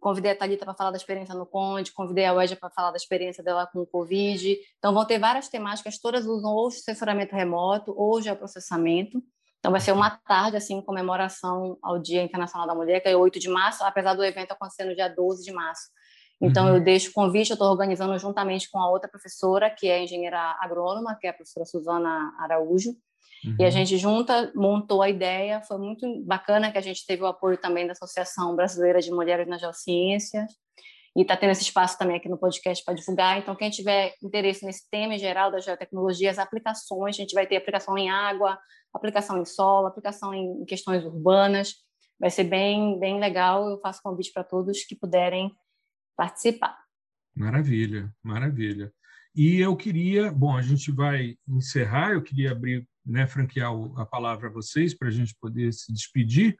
Convidei a Thalita para falar da experiência no Conde, convidei a Wedja para falar da experiência dela com o Covid. Então, vão ter várias temáticas, todas usam ou censuramento remoto ou geoprocessamento. Então, vai ser uma tarde, assim, em comemoração ao Dia Internacional da Mulher, que é 8 de março, apesar do evento acontecer no dia 12 de março. Então, uhum. eu deixo o convite, eu estou organizando juntamente com a outra professora, que é engenheira agrônoma, que é a professora Suzana Araújo, Uhum. E a uhum. gente junta, montou a ideia, foi muito bacana que a gente teve o apoio também da Associação Brasileira de Mulheres nas Geociências, e está tendo esse espaço também aqui no podcast para divulgar. Então, quem tiver interesse nesse tema em geral da geotecnologia, as aplicações, a gente vai ter aplicação em água, aplicação em solo, aplicação em questões urbanas, vai ser bem, bem legal. Eu faço convite para todos que puderem participar. Maravilha, maravilha. E eu queria, bom, a gente vai encerrar, eu queria abrir né, franquear a palavra a vocês para a gente poder se despedir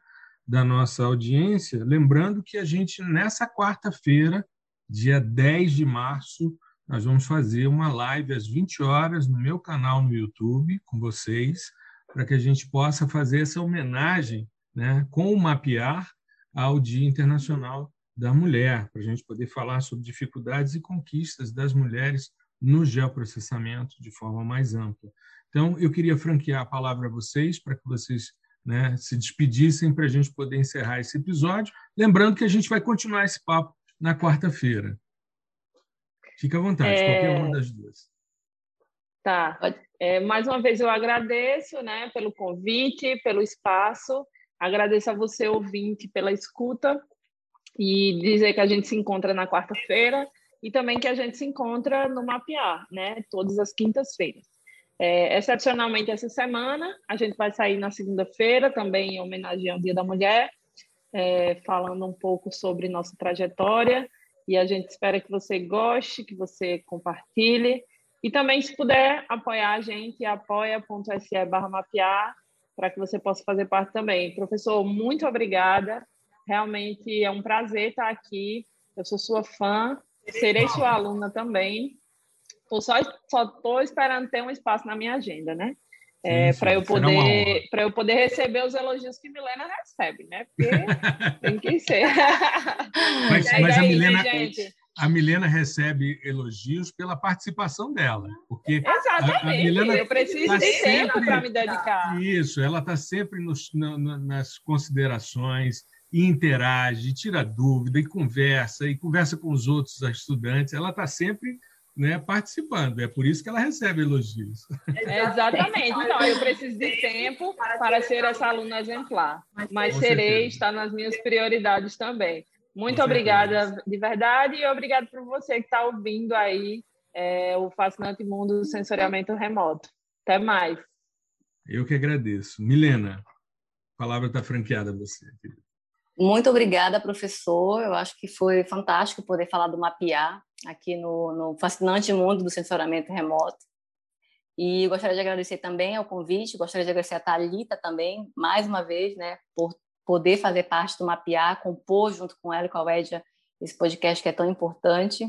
da nossa audiência, lembrando que a gente, nessa quarta-feira, dia 10 de março, nós vamos fazer uma live às 20 horas no meu canal no YouTube com vocês, para que a gente possa fazer essa homenagem né, com o Mapear ao Dia Internacional da Mulher, para a gente poder falar sobre dificuldades e conquistas das mulheres no geoprocessamento de forma mais ampla. Então, eu queria franquear a palavra a vocês para que vocês né, se despedissem para a gente poder encerrar esse episódio. Lembrando que a gente vai continuar esse papo na quarta-feira. Fique à vontade, é... qualquer uma das duas. Tá. É, mais uma vez eu agradeço né, pelo convite, pelo espaço. Agradeço a você, ouvinte, pela escuta e dizer que a gente se encontra na quarta-feira e também que a gente se encontra no Mapear, né, todas as quintas-feiras. É, excepcionalmente essa semana, a gente vai sair na segunda-feira, também em homenagem ao Dia da Mulher, é, falando um pouco sobre nossa trajetória. E a gente espera que você goste, que você compartilhe. E também, se puder apoiar a gente, apoia.se barra mapear, para que você possa fazer parte também. Professor, muito obrigada. Realmente é um prazer estar aqui. Eu sou sua fã, serei sua aluna também. Tô só só tô esperando ter um espaço na minha agenda, né? é, para eu poder para eu poder receber os elogios que Milena recebe, né? Porque tem que ser. Mas, mas a Milena, a Milena recebe elogios pela participação dela, porque Exatamente. A, a Milena eu preciso tá de tempo para me dedicar. Isso, ela está sempre nos, na, nas considerações, e interage, tira dúvida, e conversa, e conversa com os outros estudantes. Ela está sempre né, participando. É por isso que ela recebe elogios. exatamente. Então, eu preciso de tempo para ser essa aluna exemplar, mas com serei, certeza. está nas minhas prioridades também. Muito obrigada de verdade e obrigado por você que está ouvindo aí é, o fascinante mundo do sensoriamento remoto. Até mais. Eu que agradeço. Milena, a palavra está franqueada a você. Muito obrigada, professor. Eu acho que foi fantástico poder falar do mapear aqui no, no fascinante mundo do sensoramento remoto. E gostaria de agradecer também ao convite, gostaria de agradecer a Talita também, mais uma vez, né, por poder fazer parte do Mapear, compor junto com ela e com a Wedia esse podcast que é tão importante.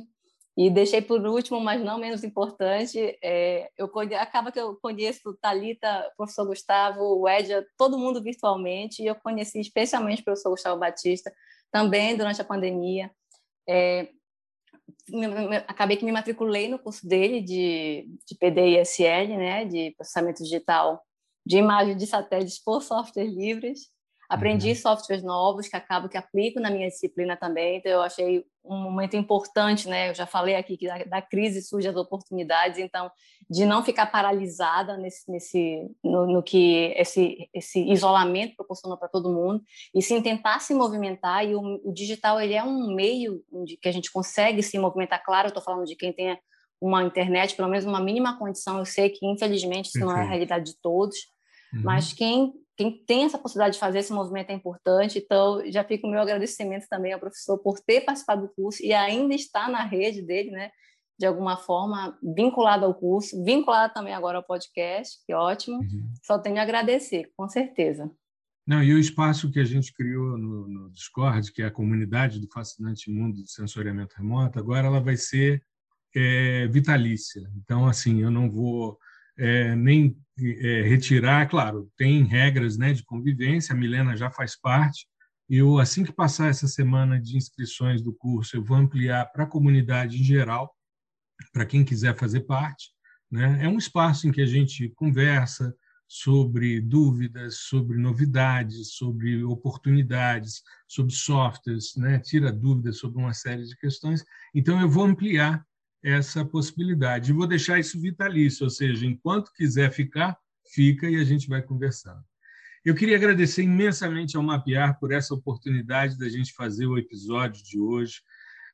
E deixei por último, mas não menos importante, é, eu acaba que eu conheço Talita, professor Gustavo, o Edja, todo mundo virtualmente, e eu conheci especialmente o professor Gustavo Batista também durante a pandemia. É, acabei que me matriculei no curso dele de, de PDISL, né, de processamento digital de imagem de satélites por software livres. Aprendi uhum. softwares novos que acabo que aplico na minha disciplina também, então eu achei um momento importante, né? Eu já falei aqui que da, da crise surgem as oportunidades, então de não ficar paralisada nesse, nesse no, no que esse esse isolamento proporcionou para todo mundo e sim tentar se movimentar e o, o digital ele é um meio de que a gente consegue se movimentar. Claro, eu estou falando de quem tem uma internet, pelo menos uma mínima condição. Eu sei que infelizmente isso não é a realidade de todos, uhum. mas quem quem tem essa possibilidade de fazer esse movimento é importante, então já fica o meu agradecimento também ao professor por ter participado do curso e ainda estar na rede dele, né, de alguma forma vinculado ao curso, vinculado também agora ao podcast, que ótimo. Uhum. Só tenho a agradecer, com certeza. Não, e o espaço que a gente criou no, no Discord, que é a comunidade do fascinante mundo do sensoriamento remoto, agora ela vai ser é, vitalícia. Então, assim, eu não vou é, nem é, retirar, claro, tem regras né, de convivência, a Milena já faz parte. Eu, assim que passar essa semana de inscrições do curso, eu vou ampliar para a comunidade em geral, para quem quiser fazer parte. Né? É um espaço em que a gente conversa sobre dúvidas, sobre novidades, sobre oportunidades, sobre softwares, né? tira dúvidas sobre uma série de questões. Então, eu vou ampliar essa possibilidade. E vou deixar isso vitalício, ou seja, enquanto quiser ficar, fica e a gente vai conversando. Eu queria agradecer imensamente ao Mapear por essa oportunidade da gente fazer o episódio de hoje.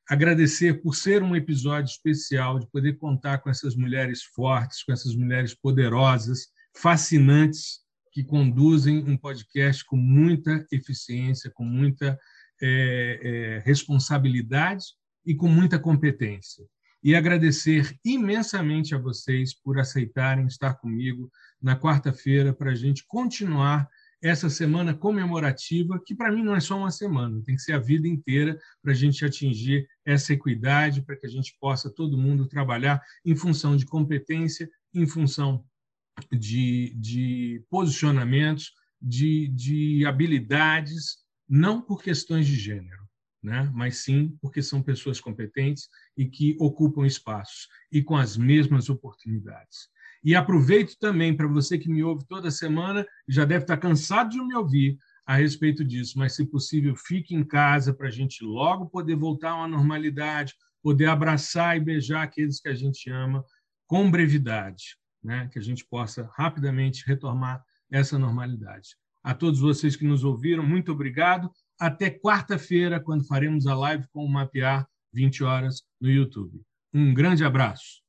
Agradecer por ser um episódio especial, de poder contar com essas mulheres fortes, com essas mulheres poderosas, fascinantes, que conduzem um podcast com muita eficiência, com muita é, é, responsabilidade e com muita competência e agradecer imensamente a vocês por aceitarem estar comigo na quarta-feira para a gente continuar essa semana comemorativa, que para mim não é só uma semana, tem que ser a vida inteira para a gente atingir essa equidade, para que a gente possa todo mundo trabalhar em função de competência, em função de, de posicionamentos, de, de habilidades, não por questões de gênero né? mas sim porque são pessoas competentes e que ocupam espaços e com as mesmas oportunidades. E aproveito também para você que me ouve toda semana, já deve estar cansado de me ouvir a respeito disso, mas se possível, fique em casa para a gente logo poder voltar a uma normalidade, poder abraçar e beijar aqueles que a gente ama com brevidade, né? que a gente possa rapidamente retomar essa normalidade. A todos vocês que nos ouviram, muito obrigado até quarta-feira, quando faremos a live com o Mapear, 20 horas, no YouTube. Um grande abraço.